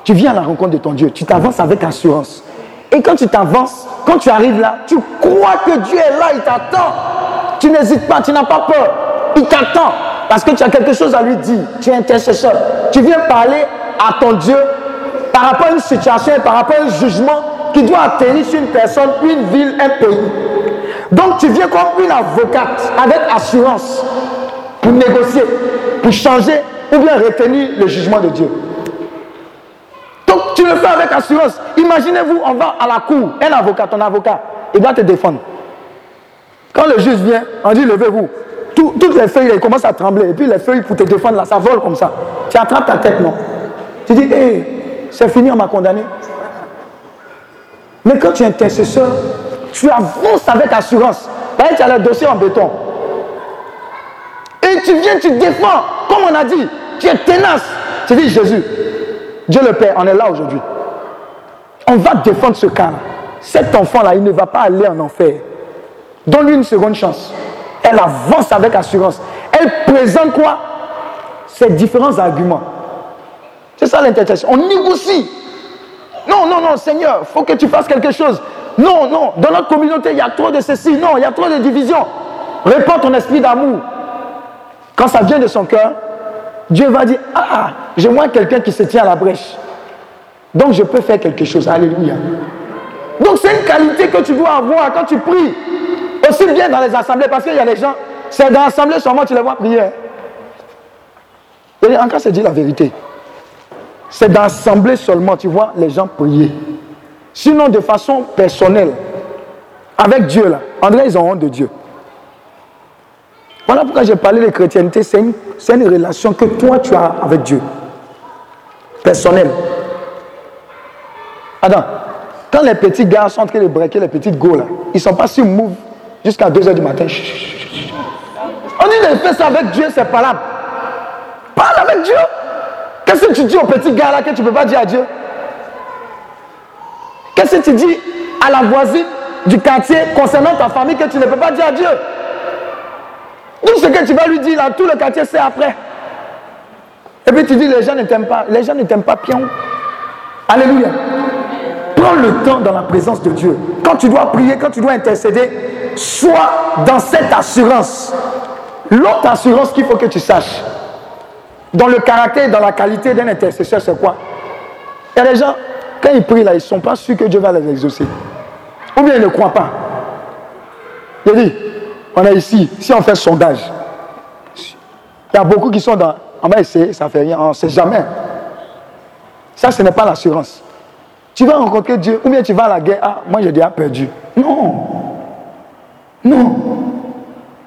Tu viens à la rencontre de ton Dieu. Tu t'avances avec assurance. Et quand tu t'avances, quand tu arrives là, tu crois que Dieu est là, il t'attend. Tu n'hésites pas, tu n'as pas peur. Il t'attend. Parce que tu as quelque chose à lui dire. Tu es intercesseur. Tu viens parler à ton Dieu par rapport à une situation par rapport à un jugement qui doit atterrir sur une personne, une ville, un pays. Donc tu viens comme une avocate avec assurance pour négocier, pour changer ou bien retenir le jugement de Dieu. Donc tu le fais avec assurance. Imaginez-vous, on va à la cour, un avocat, ton avocat, il doit te défendre. Quand le juge vient, on dit levez-vous. Toutes les feuilles, elles commencent à trembler. Et puis les feuilles pour te défendre, là, ça vole comme ça. Tu attrapes ta tête, non? Tu dis, hé, c'est fini, on m'a condamné. Mais quand tu es intercesseur, tu avances avec assurance. tu as le dossier en béton. Et tu viens, tu défends. Comme on a dit, tu es tenace. Tu dis, Jésus, Dieu le Père, on est là aujourd'hui. On va défendre ce cas-là. Cet enfant-là, il ne va pas aller en enfer. Donne-lui une seconde chance. Elle avance avec assurance. Elle présente quoi? Ses différents arguments. C'est ça l'intercession. On négocie. Non, non, non, Seigneur, il faut que tu fasses quelque chose. Non, non, dans notre communauté, il y a trop de ceci. Non, il y a trop de divisions. Réponds ton esprit d'amour. Quand ça vient de son cœur, Dieu va dire, ah, ah j'ai moins quelqu'un qui se tient à la brèche. Donc je peux faire quelque chose. Alléluia. Donc c'est une qualité que tu dois avoir quand tu pries. Aussi bien dans les assemblées, parce qu'il y a des gens, c'est dans l'assemblée seulement tu les vois prier. Et encore, c'est dit la vérité. C'est dans l'assemblée seulement tu vois les gens prier. Sinon, de façon personnelle, avec Dieu là, André, ils ont honte de Dieu. Voilà pourquoi j'ai parlé de chrétienté, c'est une, une, relation que toi tu as avec Dieu. Personnelle. Attends, quand les petits gars sont en train de braquer les petites go là, ils ne sont pas sur move jusqu'à 2h du matin. On dit de faire ça avec Dieu, c'est là. Parle avec Dieu. Qu'est-ce que tu dis aux petits gars là que tu ne peux pas dire à Dieu? Qu'est-ce que tu dis à la voisine du quartier concernant ta famille que tu ne peux pas dire à Dieu? Tout ce que tu vas lui dire là, tout le quartier sait après. Et puis tu dis, les gens ne t'aiment pas. Les gens ne t'aiment pas, pion. Alléluia. Prends le temps dans la présence de Dieu. Quand tu dois prier, quand tu dois intercéder, sois dans cette assurance. L'autre assurance qu'il faut que tu saches, dans le caractère dans la qualité d'un intercesseur, c'est quoi? Il y a des gens, quand ils prient là, ils ne sont pas sûrs que Dieu va les exaucer. Ou bien ils ne croient pas. Je dis, on est ici, si on fait sondage, il y a beaucoup qui sont dans, on va essayer, ça ne fait rien, on ne sait jamais. Ça, ce n'est pas l'assurance. Tu vas rencontrer Dieu, ou bien tu vas à la guerre, ah, moi j'ai déjà perdu. Non. Non.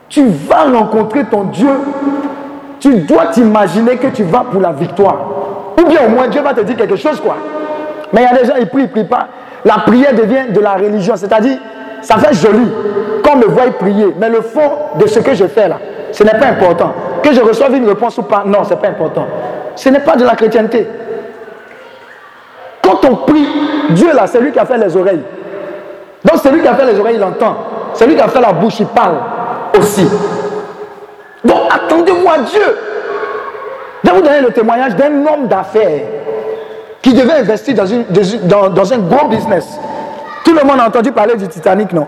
Tu vas rencontrer ton Dieu. Tu dois t'imaginer que tu vas pour la victoire. Ou bien au moins Dieu va te dire quelque chose, quoi. Mais il y a des gens, ils prient, ils ne prient pas. La prière devient de la religion. C'est-à-dire, ça fait joli qu'on me voit prier. Mais le fond de ce que je fais là, ce n'est pas important. Que je reçoive une réponse ou pas, non, ce n'est pas important. Ce n'est pas de la chrétienté. Quand on prie, Dieu là, c'est lui qui a fait les oreilles. Donc celui qui a fait les oreilles, il entend. Celui qui a fait la bouche, il parle aussi. Donc attendez-moi Dieu. Je vais vous donner le témoignage d'un homme d'affaires qui devait investir dans, une, dans, un gros business. Tout le monde a entendu parler du Titanic, non?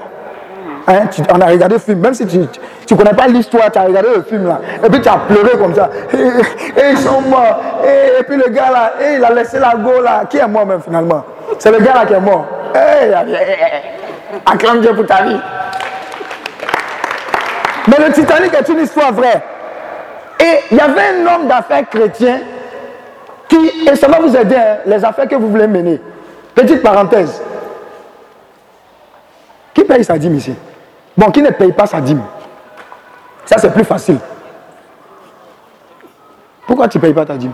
Hein, On a regardé le film, même si tu ne connais pas l'histoire, tu as regardé le film là, et puis tu as pleuré comme ça. Et, ils sont morts. Et, puis le gars là, et il a laissé la go là. Qui est mort même finalement? C'est le gars là qui est mort. acclame Dieu pour ta vie. Mais le Titanic est une histoire vraie. Et il y avait un homme d'affaires chrétien qui, et ça va vous aider, hein, les affaires que vous voulez mener. Petite parenthèse. Qui paye sa dîme ici? Bon, qui ne paye pas sa dîme? Ça, c'est plus facile. Pourquoi tu ne payes pas ta dîme?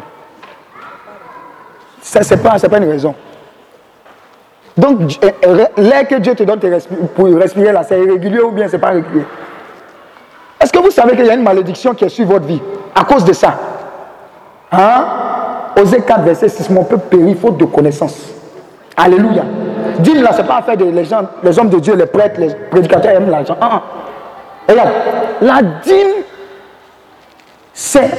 Ce n'est pas, pas une raison. Donc, l'air que Dieu te donne pour respirer là, c'est irrégulier ou bien c'est pas régulier Est-ce que vous savez qu'il y a une malédiction qui est sur votre vie à cause de ça? Hein? Osée 4, verset 6, mon peuple périt faute de connaissance. Alléluia. Dîme là, ce n'est pas affaire des gens, les hommes de Dieu, les prêtres, les prédicateurs aiment l'argent. Ah, ah. Regarde, la dîme, c'est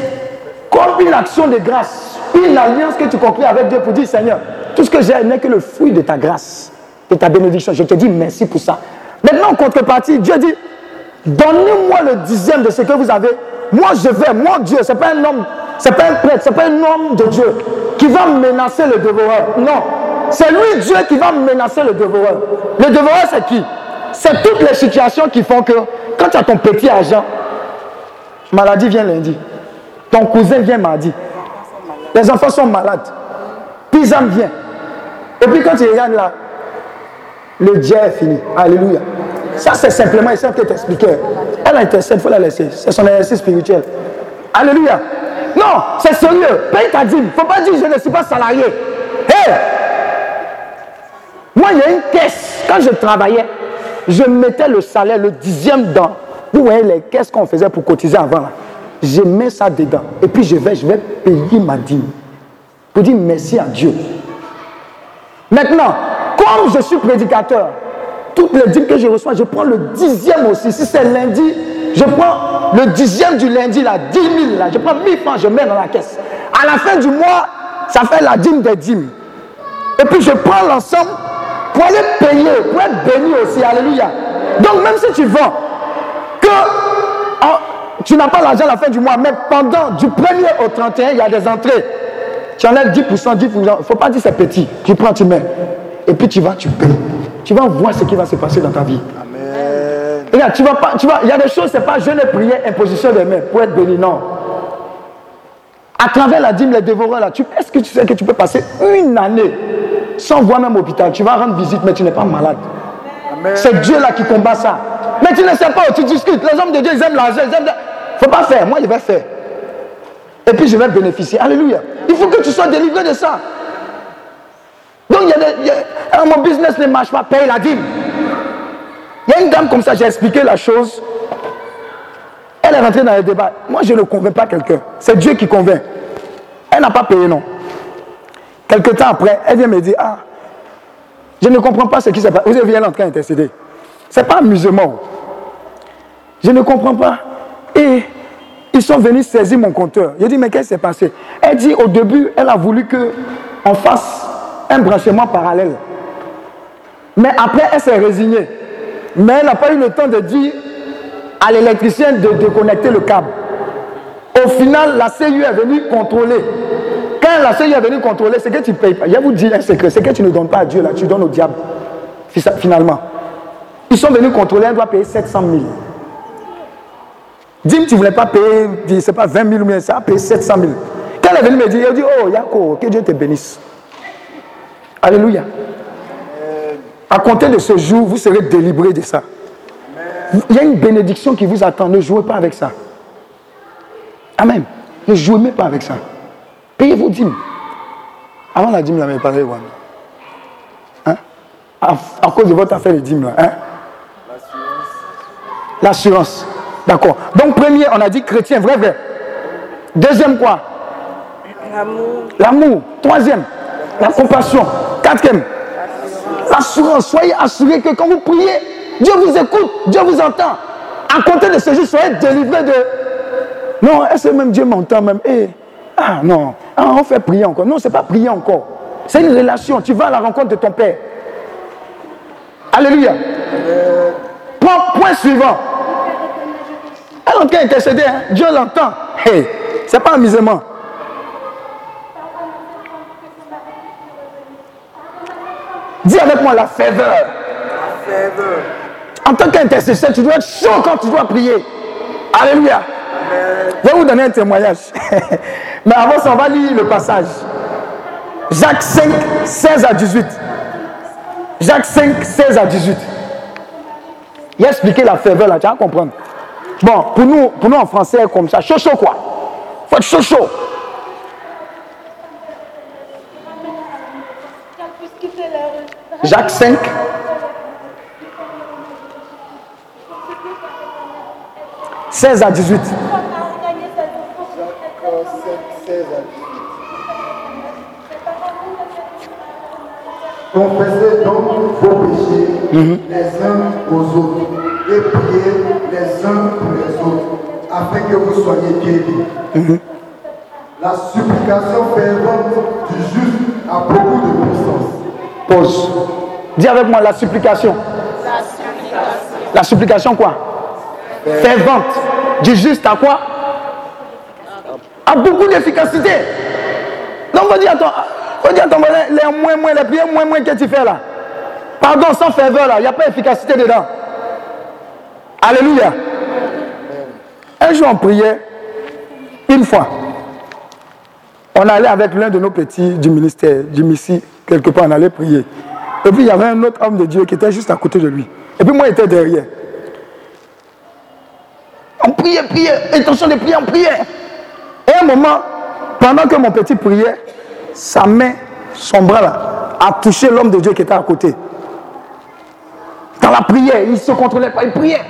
comme une action de grâce, une alliance que tu conclus avec Dieu pour dire Seigneur, tout ce que j'ai n'est que le fruit de ta grâce, de ta bénédiction. Je te dis merci pour ça. Maintenant, en contrepartie, Dieu dit Donnez-moi le dixième de ce que vous avez. Moi, je vais, moi, Dieu, ce n'est pas un homme c'est pas un prêtre, c'est pas un homme de Dieu qui va menacer le dévoreur. Non, c'est lui Dieu qui va menacer le dévoreur. Le dévoreur, c'est qui? C'est toutes les situations qui font que quand tu as ton petit argent, maladie vient lundi, ton cousin vient mardi, les enfants sont malades, Pisam vient. Et puis quand tu regardes là, le Dieu est fini. Alléluia. Ça, c'est simplement, il que t'expliquer. Elle intercède, il faut la laisser. C'est son exercice spirituel. Alléluia. Non, c'est sérieux. Paye ta dîme. Il ne faut pas dire je ne suis pas salarié. Hé Moi, il y a une caisse. Quand je travaillais, je mettais le salaire, le dixième dans. Vous voyez les caisses qu'on faisait pour cotiser avant. Je mets ça dedans. Et puis je vais, je vais payer ma dîme. Pour dire merci à Dieu. Maintenant, comme je suis prédicateur, toutes les dîmes que je reçois, je prends le dixième aussi. Si c'est lundi, je prends le dixième du lundi, là, 10 000, là, je prends 1000 francs, je mets dans la caisse. À la fin du mois, ça fait la dîme des dîmes. Et puis je prends l'ensemble pour aller payer, pour être béni aussi. Alléluia. Donc même si tu vends, que tu n'as pas l'argent à la fin du mois, mais pendant du 1er au 31, il y a des entrées. Tu enlèves 10%, 10%. Il ne faut pas dire c'est petit. Tu prends, tu mets. Et puis tu vas, tu payes. Tu vas voir ce qui va se passer dans ta vie. Regarde, tu vas pas, tu vois, il y a des choses, c'est pas je ne prier, imposition des mains pour être béni, non. À travers la dîme, les dévoreurs là, est-ce que tu sais que tu peux passer une année sans voir même hôpital? Tu vas rendre visite, mais tu n'es pas malade. C'est Dieu là qui combat ça. Mais tu ne sais pas, tu discutes. Les hommes de Dieu, ils aiment l'argent, ils aiment. faut pas faire, moi je vais faire. Et puis je vais bénéficier. Alléluia. Il faut que tu sois délivré de ça. Donc il y a des. Ah, mon business ne marche pas, paye la dîme. Il y a une dame comme ça, j'ai expliqué la chose. Elle est rentrée dans le débat. Moi, je ne convainc pas quelqu'un. C'est Dieu qui convainc. Elle n'a pas payé, non. Quelque temps après, elle vient me dire Ah, je ne comprends pas ce qui s'est passé. Vous avez en train d'intercéder. Ce n'est pas amusement. Je ne comprends pas. Et ils sont venus saisir mon compteur. Je dit Mais qu'est-ce qui s'est passé? Elle dit Au début, elle a voulu qu'on fasse un branchement parallèle. Mais après, elle s'est résignée. Mais elle n'a pas eu le temps de dire à l'électricien de déconnecter le câble. Au final, la CU est venue contrôler. Quand la sœur est venue contrôler, c'est que tu ne payes pas. Je vous dire un secret, c'est que tu ne donnes pas à Dieu, là, tu donnes au diable. Finalement. Ils sont venus contrôler, elle doit payer 700 000. Dis-moi, tu ne voulais pas payer, je sais pas, 20 000 ou bien ça payé 700 000. Quand elle est venue me dire, elle dit, oh Yako, que Dieu te bénisse. Alléluia. À compter de ce jour, vous serez délivré de ça. Il y a une bénédiction qui vous attend. Ne jouez pas avec ça. Amen. Ne jouez même pas avec ça. Payez vos dîmes. Avant la dîme, là, mais parlé, hein? à, à, cause de votre affaire de dîmes, là. Hein? L'assurance. D'accord. Donc, premier, on a dit chrétien, vrai, vrai. Deuxième, quoi? L'amour. L'amour. Troisième, la compassion. Quatrième, l'assurance. Soyez assurés que quand vous priez, Dieu vous écoute, Dieu vous entend. À compter de ce jour, soyez délivrés de. Non, est-ce que même Dieu m'entend même? Eh, Ah non, ah, on fait prier encore. Non, ce n'est pas prier encore. C'est une relation. Tu vas à la rencontre de ton Père. Alléluia. Point, suivant. Elle est en train d'intercéder. Hein? Dieu l'entend. Hey, ce n'est pas amusement. Dis avec moi la faveur. La. En tant qu'intercesseur, tu dois être chaud quand tu dois prier. Alléluia. Je vais vous donner un témoignage. Mais avant ça, on va lire le passage. Jacques 5, 16 à 18. Jacques 5, 16 à 18. Il a expliqué la faveur là, tu vas comprendre. Bon, pour nous, pour nous en français, comme ça, chaud chaud quoi. Faut être chaud chaud. Jacques 5. « 16 à 18. Confessez donc vos péchés les uns aux autres et priez les uns pour les autres afin que vous soyez guéris. La supplication fervente du juste a beaucoup de puissance. Pause. Dis avec moi la supplication. La supplication. La supplication quoi Fervente. Du juste à quoi? A beaucoup d'efficacité. Donc on à ton, on à ton voisin, les moins moins, les prières moins moins que tu fais là. Pardon, sans ferveur là, il n'y a pas d'efficacité dedans. Alléluia. Un jour on priait, une fois. On allait avec l'un de nos petits du ministère, du Missi, quelque part, on allait prier. Et puis il y avait un autre homme de Dieu qui était juste à côté de lui. Et puis moi, j'étais derrière. On priait, priait, intention de prier, on priait. Et un moment, pendant que mon petit priait, sa main, son bras là, a touché l'homme de Dieu qui était à côté. Dans la prière, il ne se contrôlait pas, il priait.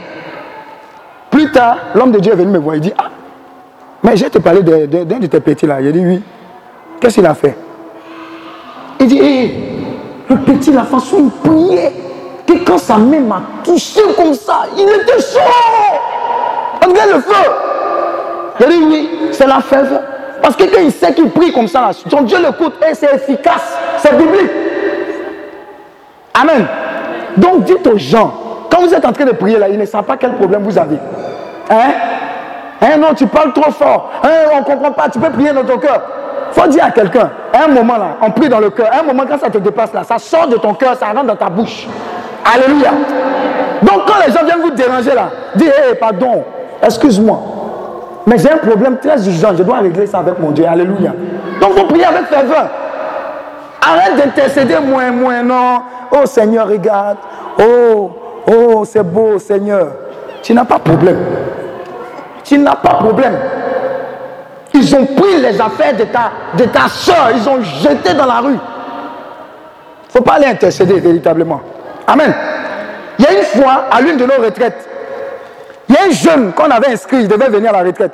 Plus tard, l'homme de Dieu est venu me voir, il dit, ah, mais j'ai te parlé d'un de, de, de, tes petits là. Il dit, oui. Qu'est-ce qu'il a fait? Il dit, hé, le petit, la façon il priait, que quand sa main m'a touché comme ça, il était chaud. Regarde le feu. Il dit, oui, c'est la fève. Parce que quand il sait qu'il prie comme ça, son Dieu l'écoute et c'est efficace. C'est biblique. Amen. Donc dites aux gens, quand vous êtes en train de prier là, ils ne savent pas quel problème vous avez. Hein? Hein, non, tu parles trop fort. Hein, on ne comprend pas, tu peux prier dans ton cœur. Faut dire à quelqu'un, à un moment là, on prie dans le cœur. À un moment, quand ça te dépasse là, ça sort de ton cœur, ça rentre dans ta bouche. Alléluia. Donc quand les gens viennent vous déranger là, dis, hé, pardon, excuse-moi. Mais j'ai un problème très urgent, je dois régler ça avec mon Dieu. Alléluia. Donc vous priez avec ferveur. Arrête d'intercéder moins, moins, non. Oh Seigneur, regarde. Oh, oh, c'est beau, Seigneur. Tu n'as pas de problème. Tu n'as pas de problème. Ils ont pris les affaires de ta, de ta soeur, ils ont jeté dans la rue. Il ne faut pas aller intercéder véritablement. Amen. Il y a une fois, à l'une de nos retraites, il y a un jeune qu'on avait inscrit, il devait venir à la retraite.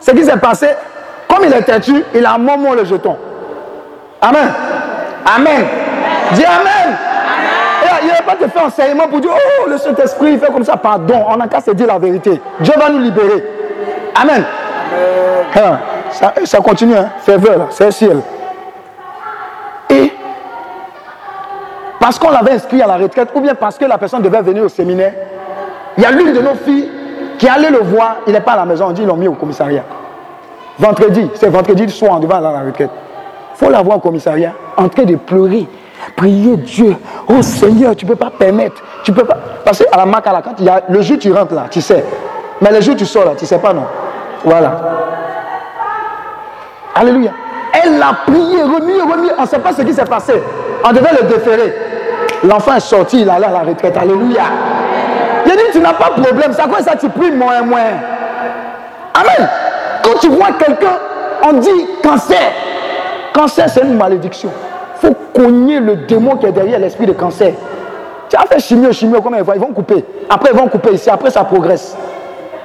Ce qui s'est passé, comme il était tué, il a moment le jeton. Amen. Amen. Dis Amen. Il ne va pas te faire enseignement pour dire, oh, le Saint-Esprit, fait comme ça. Pardon, on n'a qu'à se dire la vérité. Dieu va nous libérer. Amen. Amen. Ça, ça, continue, hein. Ferveur, c'est ciel. Et parce qu'on l'avait inscrit à la retraite, ou bien parce que la personne devait venir au séminaire, il y a l'une de nos filles qui allait le voir, il n'est pas à la maison, on dit ils l'ont mis au commissariat. vendredi, c'est vendredi soir, on devant aller à la retraite. Il faut l'avoir au commissariat, en train de pleurer, prier Dieu. Oh Seigneur, tu ne peux pas permettre. Tu peux pas. Parce qu'à la Macala, quand il y le jour tu rentres là, tu sais. Mais le jour tu sors là, tu ne sais pas, non. Voilà. Alléluia. Elle a prié, remis, remis. On ne sait pas ce qui s'est passé. On devait le déférer. L'enfant est sorti, il allait à la retraite. Alléluia. Il dit, tu n'as pas de problème. C'est quoi ça, tu pries moins, moins? Amen. Quand tu vois quelqu'un, on dit cancer. Cancer, c'est une malédiction. Il faut cogner le démon qui est derrière l'esprit de cancer. Tu as fait chimio, chimio, comment ils ils vont couper. Après, ils vont couper ici. Après, ça progresse.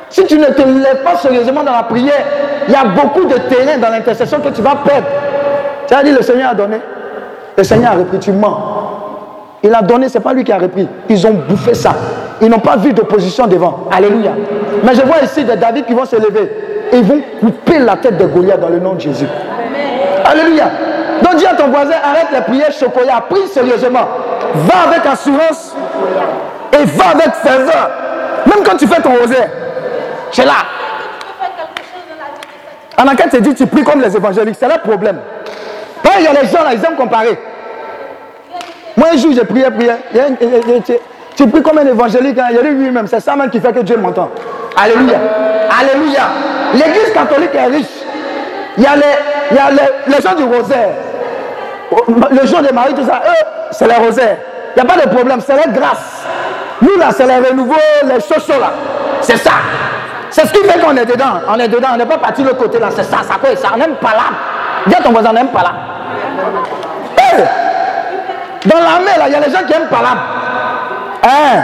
Si tu ne te lèves pas sérieusement dans la prière, il y a beaucoup de terrain dans l'intercession que tu vas perdre. Tu as dit, le Seigneur a donné. Le Seigneur a repris, tu mens. Il a donné, ce n'est pas lui qui a repris. Ils ont bouffé ça. Ils n'ont pas vu d'opposition devant. Alléluia. Mais je vois ici des David qui vont se lever. Ils vont couper la tête de Goliath dans le nom de Jésus. Alléluia. Donc dis à ton voisin, arrête les prières chocolat, prie sérieusement. Va avec assurance et va avec ferveur. Même quand tu fais ton rosaire, tu es là. En enquête, c'est dit, tu pries comme les évangéliques. C'est le problème. il y a les gens là, ils aiment comparer. Moi, un jour, j'ai prié, prié. Tu pries comme un évangélique. Hein. Il y a lui-même. C'est ça même qui fait que Dieu m'entend. Alléluia. Alléluia. L'église catholique est riche. Il y a les, il y a les, les gens du rosaire. Le jour des maris, tout ça, eux, c'est les rosaires. Il n'y a pas de problème, c'est les grâces. Nous, là, c'est les renouveaux, les chaussures, là. C'est ça. C'est ce qui fait qu'on est dedans. On est dedans, on n'est pas parti de l'autre côté, là. C'est ça, ça quoi ça. On n'aime pas là. Dis à ton voisin, on n'aime pas là. Dans l'armée, là, il y a des gens qui aiment pas là. Hein?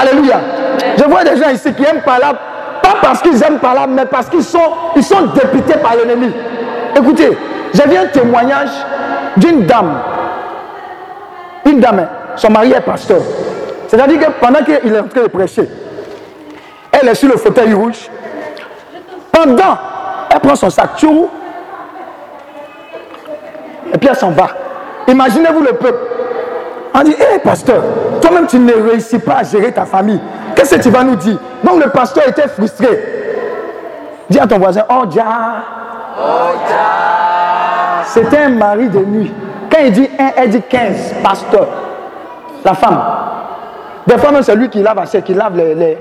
Alléluia. Je vois des gens ici qui aiment pas là pas parce qu'ils aiment par là, mais parce qu'ils sont, ils sont dépités par l'ennemi. Écoutez, j'ai vu un témoignage d'une dame. Une dame, hein, son mari est pasteur. C'est-à-dire que pendant qu'il est en train de prêcher, elle est sur le fauteuil rouge. Pendant, elle prend son sac, tchou, et puis elle s'en va. Imaginez-vous le peuple. On dit, hé pasteur, toi-même tu ne réussis pas à gérer ta famille. Qu'est-ce que tu vas nous dire? Donc le pasteur était frustré. Dis à ton voisin, oh Dia. Oh C'était un mari de nuit. Quand il dit 1, elle dit 15, pasteur. La femme. Des fois c'est lui qui lave assez, qui lave les,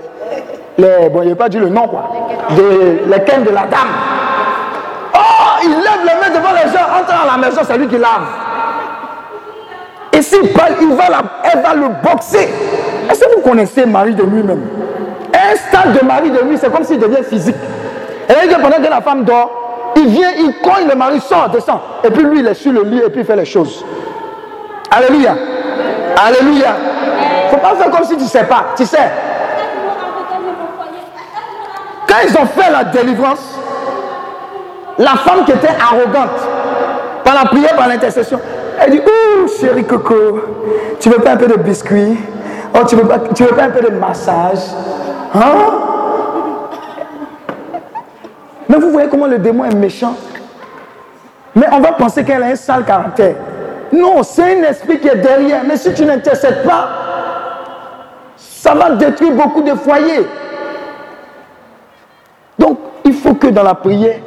les bon, il n'a pas dit le nom quoi, de, les cannes de la dame. Oh, il lève les mains devant les gens, entre dans la maison, c'est lui qui lave. Et s'il parle, il va la, elle va le boxer. Est-ce que vous connaissez Marie de nuit même? Un stade de Marie de nuit, c'est comme s'il devient physique. Et là, pendant que la femme dort, il vient, il cogne le mari, sort, descend. Et puis lui, il est sur le lit et puis il fait les choses. Alléluia. Alléluia. Il ne faut pas faire comme si tu ne sais pas. Tu sais. Quand ils ont fait la délivrance, la femme qui était arrogante, par la prière, par l'intercession, elle dit, oh chérie Coco, tu veux pas un peu de biscuit? Oh, tu veux pas, tu veux pas un peu de massage? Hein? Mais vous voyez comment le démon est méchant Mais on va penser qu'elle a un sale caractère. Non, c'est un esprit qui est derrière. Mais si tu n'intercèdes pas, ça va détruire beaucoup de foyers. Donc, il faut que dans la prière,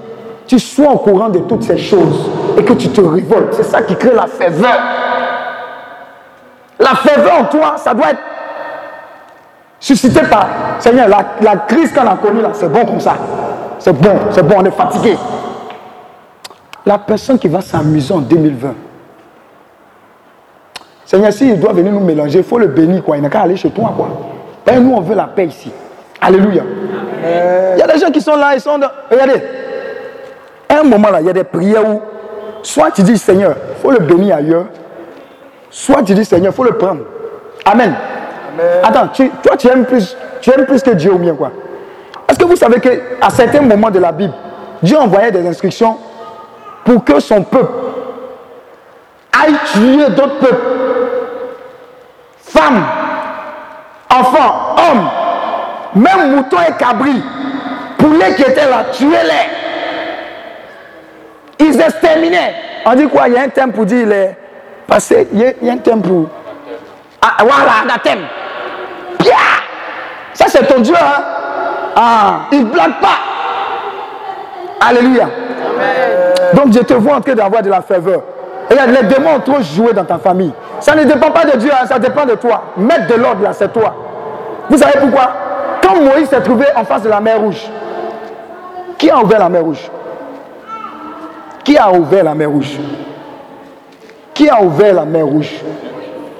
tu sois au courant de toutes ces choses et que tu te révoltes. C'est ça qui crée la ferveur. La ferveur en toi, ça doit être suscité par, Seigneur, la, crise qu'on a connue là, c'est bon comme ça. C'est bon, c'est bon, on est fatigué. La personne qui va s'amuser en 2020, Seigneur, s'il doit venir nous mélanger, il faut le bénir, quoi. Il n'a qu'à aller chez toi, quoi. Ben, nous, on veut la paix ici. Alléluia. Il y a des gens qui sont là, ils sont dans... Regardez, un moment là, il y a des prières où, soit tu dis Seigneur, il faut le bénir ailleurs, soit tu dis Seigneur, il faut le prendre. Amen. Attends, toi tu aimes, plus, tu aimes plus que Dieu ou bien quoi? Est-ce que vous savez qu'à certains moments de la Bible, Dieu envoyait des instructions pour que son peuple aille tuer d'autres peuples. Femmes, enfants, hommes, même moutons et cabris, poulets qui étaient là, tuez-les. Ils exterminaient. On dit quoi? Il y a un thème pour dire les. Passé, il y a un thème pour. Ah, voilà, un thème. Ça, c'est ton Dieu. Hein? Ah, il ne blague pas. Alléluia. Donc je te vois en train d'avoir de la faveur. Et les démons ont trop joué dans ta famille. Ça ne dépend pas de Dieu, hein, ça dépend de toi. Mettre de l'ordre là, c'est toi. Vous savez pourquoi? Quand Moïse s'est trouvé en face de la mer rouge, qui a ouvert la mer rouge? Qui a ouvert la mer rouge? Qui a ouvert la mer rouge?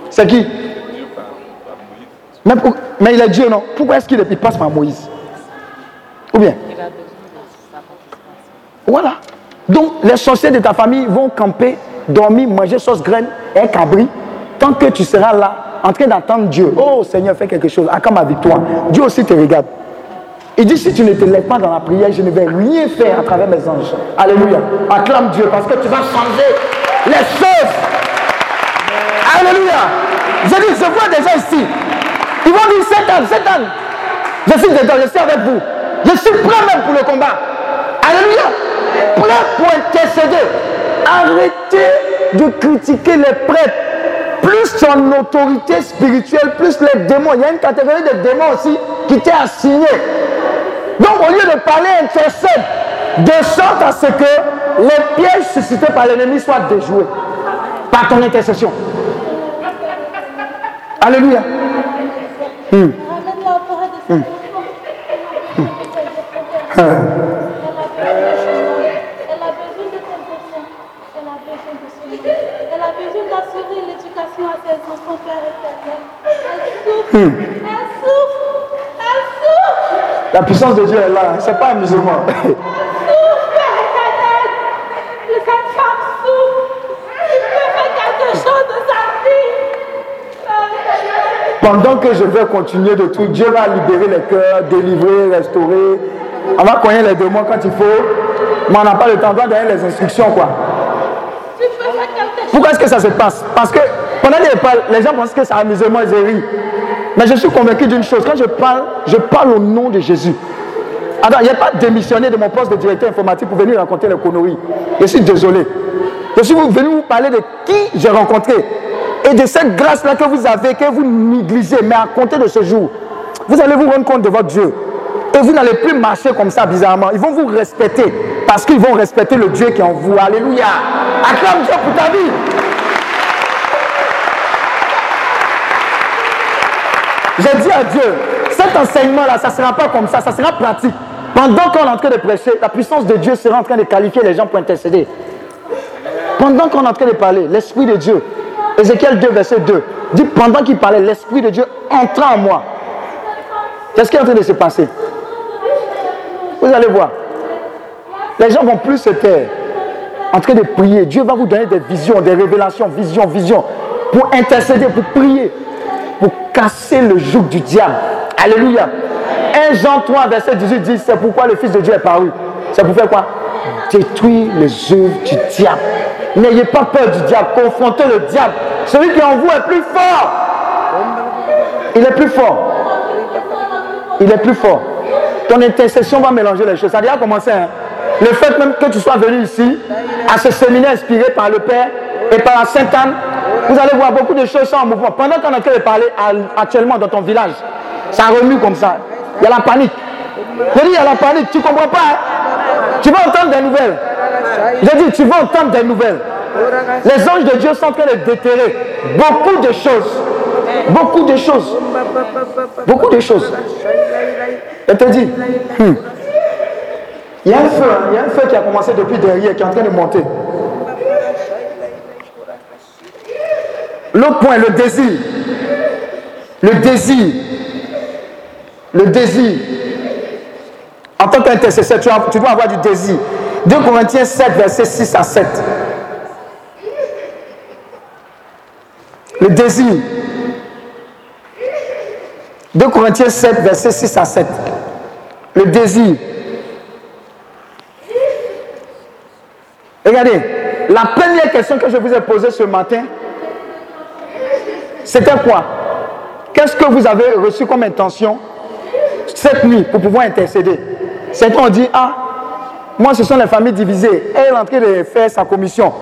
C'est qui? Mais, il est Dieu, non? Pourquoi est-ce qu'il passe par Moïse? Ou bien? Voilà. Donc, les sorciers de ta famille vont camper, dormir, manger sauce graine et cabri, tant que tu seras là, en train d'attendre Dieu. Oh Seigneur, fais quelque chose. Accorde ma victoire. Dieu aussi te regarde. Il dit, si tu ne te lèves pas dans la prière, je ne vais rien faire à travers mes anges. Alléluia. Acclame Dieu parce que tu vas changer les choses. Alléluia. Je dis, je vois des gens ici. Ils vont dire, Satan, Satan. Je suis dedans, je suis avec vous. Je suis prêt même pour le combat. Alléluia prêt pour intercéder. Arrêtez de critiquer les prêtres. Plus son autorité spirituelle, plus les démons. Il y a une catégorie de démons aussi qui t'est assignée. Donc au lieu de parler intercède, de sorte à ce que les pièges suscités par l'ennemi soient déjoués par ton intercession. Alléluia. Hmm. Hmm. Elle souffre. Elle souffre. La puissance de Dieu est là. Ce n'est pas un musulman. souffre, Cette femme souffre. Il peut faire quelque chose de sa vie. Pendant que je vais continuer de tout, Dieu va libérer les cœurs, délivrer, restaurer. On va connaître les démons quand il faut. Mais on n'a pas le temps, de donner les instructions. quoi. Pourquoi est-ce que ça se passe? Parce que les, gens pensent que c'est amusement, ils rient. Mais je suis convaincu d'une chose, quand je parle, je parle au nom de Jésus. Alors, n'y a pas démissionné de mon poste de directeur informatique pour venir raconter les conneries. Je suis désolé. Je suis venu vous parler de qui j'ai rencontré et de cette grâce-là que vous avez, que vous négligez. Mais à compter de ce jour, vous allez vous rendre compte de votre Dieu. Et vous n'allez plus marcher comme ça bizarrement. Ils vont vous respecter parce qu'ils vont respecter le Dieu qui est en vous. Alléluia. Acclame Dieu pour ta vie. J'ai dit à Dieu, cet enseignement-là, ça ne sera pas comme ça, ça sera pratique. Pendant qu'on est en train de prêcher, la puissance de Dieu sera en train de qualifier les gens pour intercéder. Pendant qu'on est en train de parler, l'Esprit de Dieu, Ézéchiel 2, verset 2, dit pendant qu'il parlait, l'Esprit de Dieu entra en moi. Qu'est-ce qui est en train de se passer? Vous allez voir. Les gens vont plus se taire, en train de prier. Dieu va vous donner des visions, des révélations, visions, visions, pour intercéder, pour prier pour casser le joug du diable. Alléluia. 1 Jean 3, verset 18 dit, c'est pourquoi le Fils de Dieu est paru. C'est pour faire quoi? Détruire les œuvres du diable. N'ayez pas peur du diable, confrontez le diable. Celui qui est en vous est plus fort. Il est plus fort. Il est plus fort. Ton intercession va mélanger les choses. Ça a déjà commencé. Hein? Le fait même que tu sois venu ici, à ce séminaire inspiré par le Père et par la Sainte Anne, vous allez voir beaucoup de choses en mouvement. Pendant qu'on train de parler actuellement dans ton village, ça remue comme ça. Il y a la panique. Je dis, il y a la panique. Tu ne comprends pas. Hein? Tu vas entendre des nouvelles. Je dis, tu vas entendre des nouvelles. Les anges de Dieu sont en train de déterrer beaucoup de choses. Beaucoup de choses. Beaucoup de choses. Je te dis, hmm. il y a un feu, hein. il y a un feu qui a commencé depuis derrière, qui est en train de monter. L'autre point, le désir. Le désir. Le désir. En tant qu'intercesseur, tu, dois avoir du désir. 2 Corinthiens 7, verset 6 à 7. Le désir. 2 Corinthiens 7, verset 6 à 7. Le désir. Regardez, la première question que je vous ai posée ce matin, c'était quoi? Qu'est-ce que vous avez reçu comme intention cette nuit pour pouvoir intercéder? Certains ont dit, ah, moi ce sont les familles divisées. Elle est en train de faire sa commission.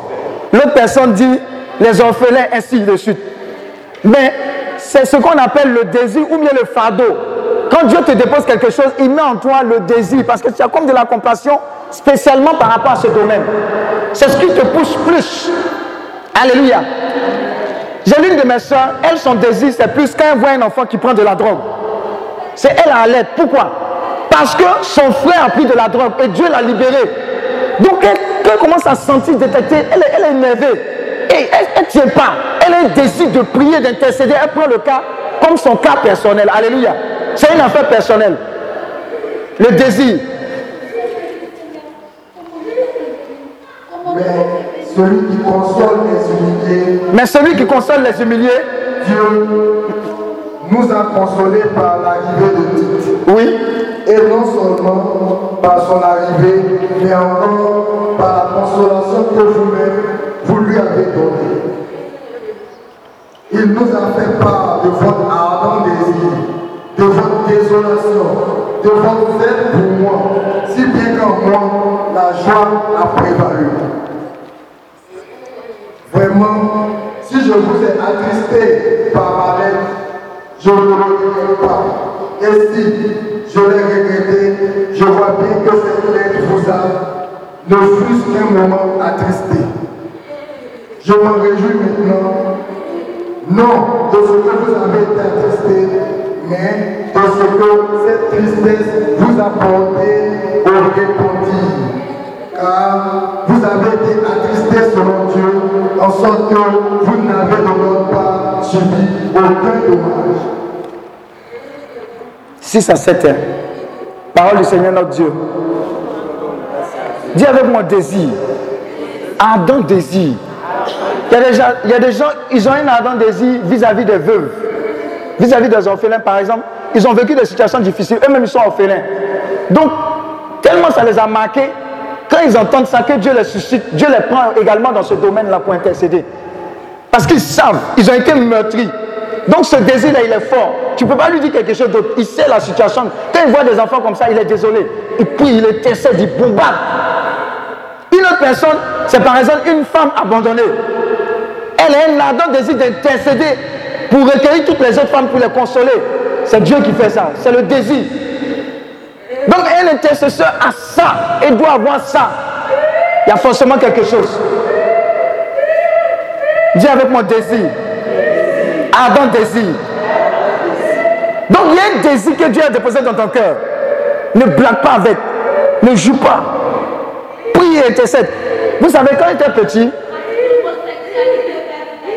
L'autre personne dit, les orphelins, ainsi de suite. Mais c'est ce qu'on appelle le désir ou bien le fardeau quand Dieu te dépose quelque chose, il met en toi le désir parce que tu as comme de la compassion spécialement par rapport à ce domaine. C'est ce qui te pousse plus. Alléluia. J'ai l'une de mes soeurs, elle, son désir, c'est plus quand elle voit un enfant qui prend de la drogue. C'est elle à l'aide. Pourquoi? Parce que son frère a pris de la drogue et Dieu l'a libéré. Donc, elle, commence à sentir, détecter, elle, elle est énervée. Et elle ne tient pas. Elle un désir de prier, d'intercéder. Elle prend le cas comme son cas personnel. Alléluia. C'est une affaire personnelle. Le désir. Celui qui console les humiliés. Mais celui qui console les humiliés. Dieu nous a consolés par l'arrivée de Tite. Oui. Et non seulement par son arrivée, mais encore par la consolation que vous-même, vous lui avez donnée. Il nous a fait part de votre ardent désir, de votre désolation, de votre zèle pour moi, si bien qu'en moi, la joie a prévalu. Vraiment, si je vous ai attristé par ma lettre, je ne le regrette pas. Et si je l'ai regretté, je vois bien que cette lettre vous a, ne fût qu'un moment attristé. Je m'en réjouis maintenant, non de ce que vous avez été attristé, mais de ce que cette tristesse vous a porté au repentir. Car vous avez été attristé selon Dieu, en sorte que vous n'avez notre part subi aucun dommage. 6 à 7 ans. Parole du Seigneur notre Dieu. Dis avec moi désir. Ardent désir. Il y, a des gens, il y a des gens, ils ont un ardent désir vis-à-vis des veuves, vis-à-vis des orphelins, par exemple. Ils ont vécu des situations difficiles, eux-mêmes ils sont orphelins. Donc, tellement ça les a marqués, quand ils entendent ça, que Dieu les suscite, Dieu les prend également dans ce domaine-là pour intercéder. Parce qu'ils savent, ils ont été meurtris. Donc ce désir-là, il est fort. Tu ne peux pas lui dire quelque chose d'autre. Il sait la situation. Quand il voit des enfants comme ça, il est désolé. Il prie, il intercède, il bombarde. Une autre personne, c'est par exemple une femme abandonnée. Elle a un ardent désir d'intercéder pour recueillir toutes les autres femmes pour les consoler. C'est Dieu qui fait ça. C'est le désir. Donc un intercesseur a ça et doit avoir ça. Il y a forcément quelque chose. Dis avec mon désir. Ardent désir. Donc il y a un désir que Dieu a déposé dans ton cœur. Ne blague pas avec. Ne joue pas. Prie et intercède. Vous savez, quand j'étais petit,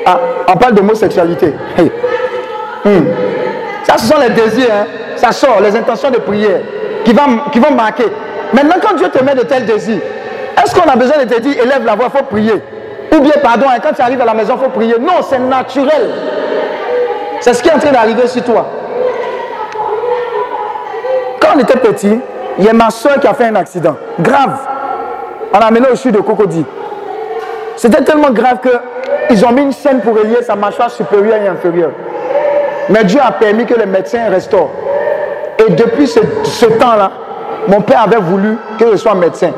ah, on parle d'homosexualité. Hmm. Ça, ce sont les désirs. Hein. Ça sort, les intentions de prière qui vont, qui vont marquer. Maintenant, quand Dieu te met de tels désirs, est-ce qu'on a besoin de te dire, élève la voix, il faut prier? Ou bien, pardon, hein, quand tu arrives à la maison, il faut prier Non, c'est naturel. C'est ce qui est en train d'arriver sur toi. Quand on était petit, il y a ma soeur qui a fait un accident. Grave. On l'a amené au sud de Cocody. C'était tellement grave qu'ils ont mis une chaîne pour relier sa mâchoire supérieure et inférieure. Mais Dieu a permis que les médecins restaurent. Et depuis ce, temps-là, mon père avait voulu que je sois médecin.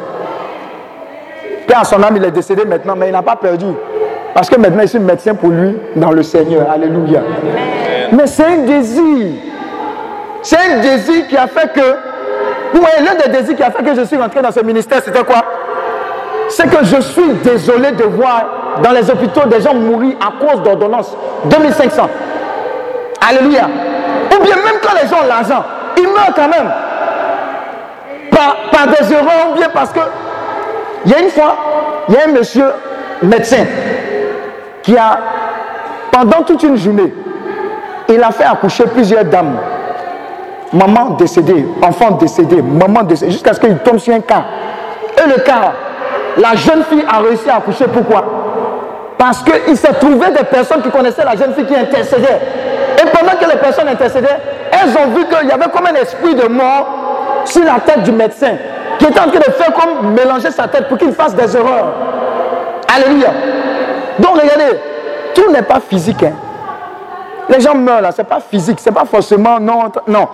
Père à son âme, il est décédé maintenant, mais il n'a pas perdu. Parce que maintenant, je suis médecin pour lui dans le Seigneur. Alléluia. Mais c'est un désir. C'est un désir qui a fait que. Oui, l'un des désirs qui a fait que je suis rentré dans ce ministère, c'était quoi? C'est que je suis désolé de voir dans les hôpitaux des gens mourir à cause d'ordonnances. 2500. Alléluia. Ou bien même quand les gens ont l'argent, meurent quand même. Par, des erreurs bien parce que. Il y a une fois, il y a un monsieur médecin qui a, pendant toute une journée, il a fait accoucher plusieurs dames. Maman décédée, enfant décédé, maman décédée, jusqu'à ce qu'il tombe sur un cas. Et le cas, la jeune fille a réussi à accoucher. Pourquoi? Parce qu'il s'est trouvé des personnes qui connaissaient la jeune fille qui intercédait. Et pendant que les personnes intercédaient, elles ont vu qu'il y avait comme un esprit de mort sur la tête du médecin, qui était en train de faire comme mélanger sa tête pour qu'il fasse des erreurs. Alléluia. Donc regardez, tout n'est pas physique. Hein. Les gens meurent là, ce n'est pas physique, ce n'est pas forcément non. Non.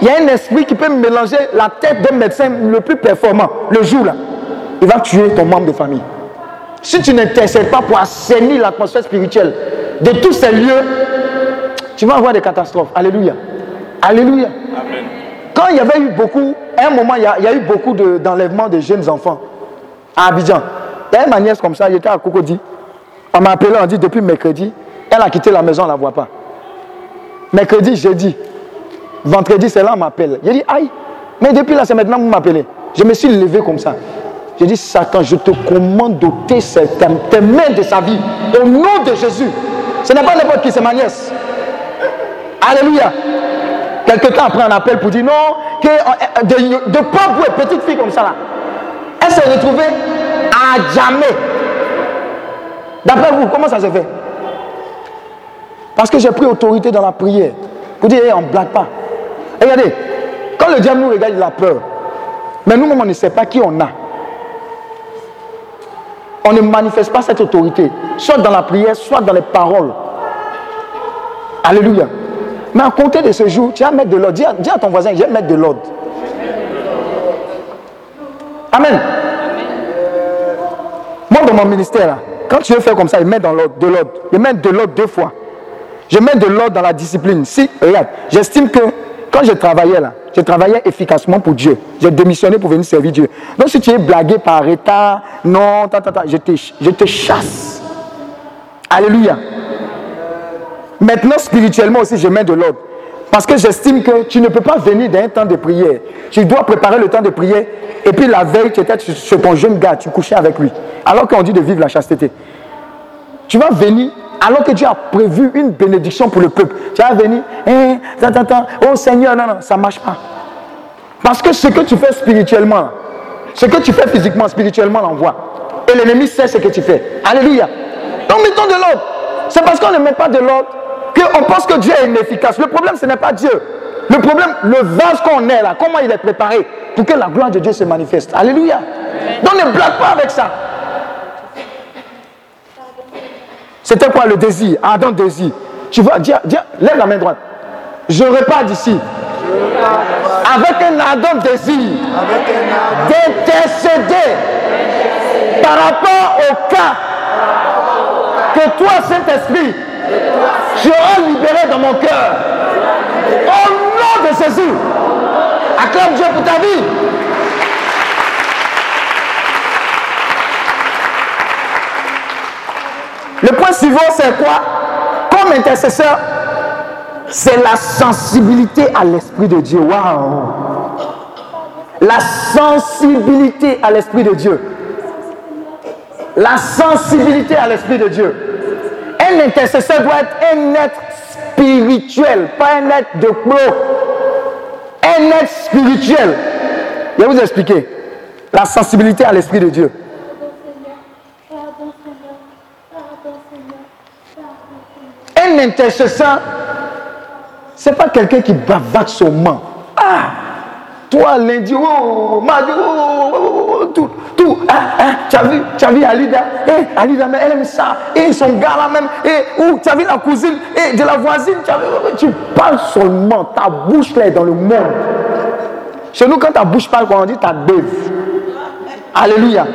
Il y a un esprit qui peut mélanger la tête d'un médecin le plus performant le jour là. Il va tuer ton membre de famille. Si tu n'intercèdes pas pour assainir l'atmosphère spirituelle de tous ces lieux, tu vas avoir des catastrophes. Alléluia. Alléluia. Quand il y avait eu beaucoup, à un moment, il y a, il y a eu beaucoup de- d'enlèvements de, jeunes enfants à Abidjan. Il y a ma nièce comme ça, était à Cocody. On m'a appelé, on dit depuis mercredi, elle a quitté la maison, on ne la voit pas. Mercredi, jeudi, vendredi, c'est là on m'appelle. J'ai dit, aïe, mais depuis là, c'est maintenant que vous m'appelez. Je me suis levé comme ça. J'ai dit, Satan, je te commande d'ôter tes mains de sa vie. Au nom de Jésus. Ce n'est pas n'importe qui, c'est ma nièce. Alléluia. Quelque temps après, on appelle pour dire non, euh, de, de pauvres et petites filles comme ça là. Elle s'est retrouvée à jamais. D'après vous, comment ça se fait? Parce que j'ai pris autorité dans la prière. Pour dire, on ne blague pas. Regardez, quand le diable nous regarde, il a peur. Mais nous-mêmes, on ne sait pas qui on a. On ne manifeste pas cette autorité, soit dans la prière, soit dans les paroles. Alléluia. Mais à compter de ce jour, tu vas mettre de l'ordre. Dis, à- ton voisin, je vais mettre de l'ordre. Amen. Moi, dans mon ministère, quand tu veux faire comme ça, je mets dans l'ordre, de l'ordre. Je mets de l'ordre deux fois. Je mets de l'ordre dans la discipline. Si, regarde, j'estime que quand je travaillais là, je travaillais efficacement pour Dieu. J'ai démissionné pour venir servir Dieu. Donc si tu es blagué par état, non, je, te, je te chasse. Alléluia. Maintenant, spirituellement aussi, je mets de l'ordre. Parce que j'estime que tu ne peux pas venir d'un temps de prière. Tu dois préparer le temps de prière. Et puis la veille, tu étais sur- ton jeune gars, tu couchais avec lui. Alors qu'on dit de vivre la chasteté. Tu vas venir alors que Dieu a prévu une bénédiction pour le peuple. Tu vas venir, hein, tant, tant, oh Seigneur, non, non, ça ne marche pas. Parce que ce que tu fais spirituellement, ce que tu fais physiquement, spirituellement, on voit. Et l'ennemi sait ce que tu fais. Alléluia. Donc mettons de l'ordre. C'est parce qu'on ne met pas de l'ordre qu'on pense que Dieu est inefficace. Le problème, ce n'est pas Dieu. Le problème, le vase qu'on est là, comment il est préparé pour que la gloire de Dieu se manifeste. Alléluia. Donc ne blague pas avec ça. C'était quoi le désir? Adam désir. Tu vois, dis, dis- lève la main droite. Je repars d'ici. Avec un ardent désir d'intercéder par rapport au cas que toi, Saint-Esprit, seras libéré dans mon cœur. Au nom de Jésus. Acclame Dieu pour ta vie. Le point suivant, c'est quoi? Comme intercesseur, c'est la sensibilité à l'Esprit de Dieu. Waouh La sensibilité à l'Esprit de Dieu. La sensibilité à l'Esprit de Dieu. Un intercesseur doit être un être spirituel, pas un être de pro. Un être spirituel. Je vais vous expliquer. La sensibilité à l'Esprit de Dieu. Un intercesseur, c'est pas quelqu'un qui bavate son main. Ah, toi lundi, oh, mardi, oh, oh, oh, oh, tout, tout. Ah, ah, tu as vu, tu as vu Alida, eh, Alida, mais elle aime ça. Et son gars là même, eh, ou tu as vu la cousine, eh, de la voisine, tu, as vu, tu parles seulement, ta bouche là est dans le monde. Chez nous, quand ta bouche parle, quand on dit ta beuve. Alléluia.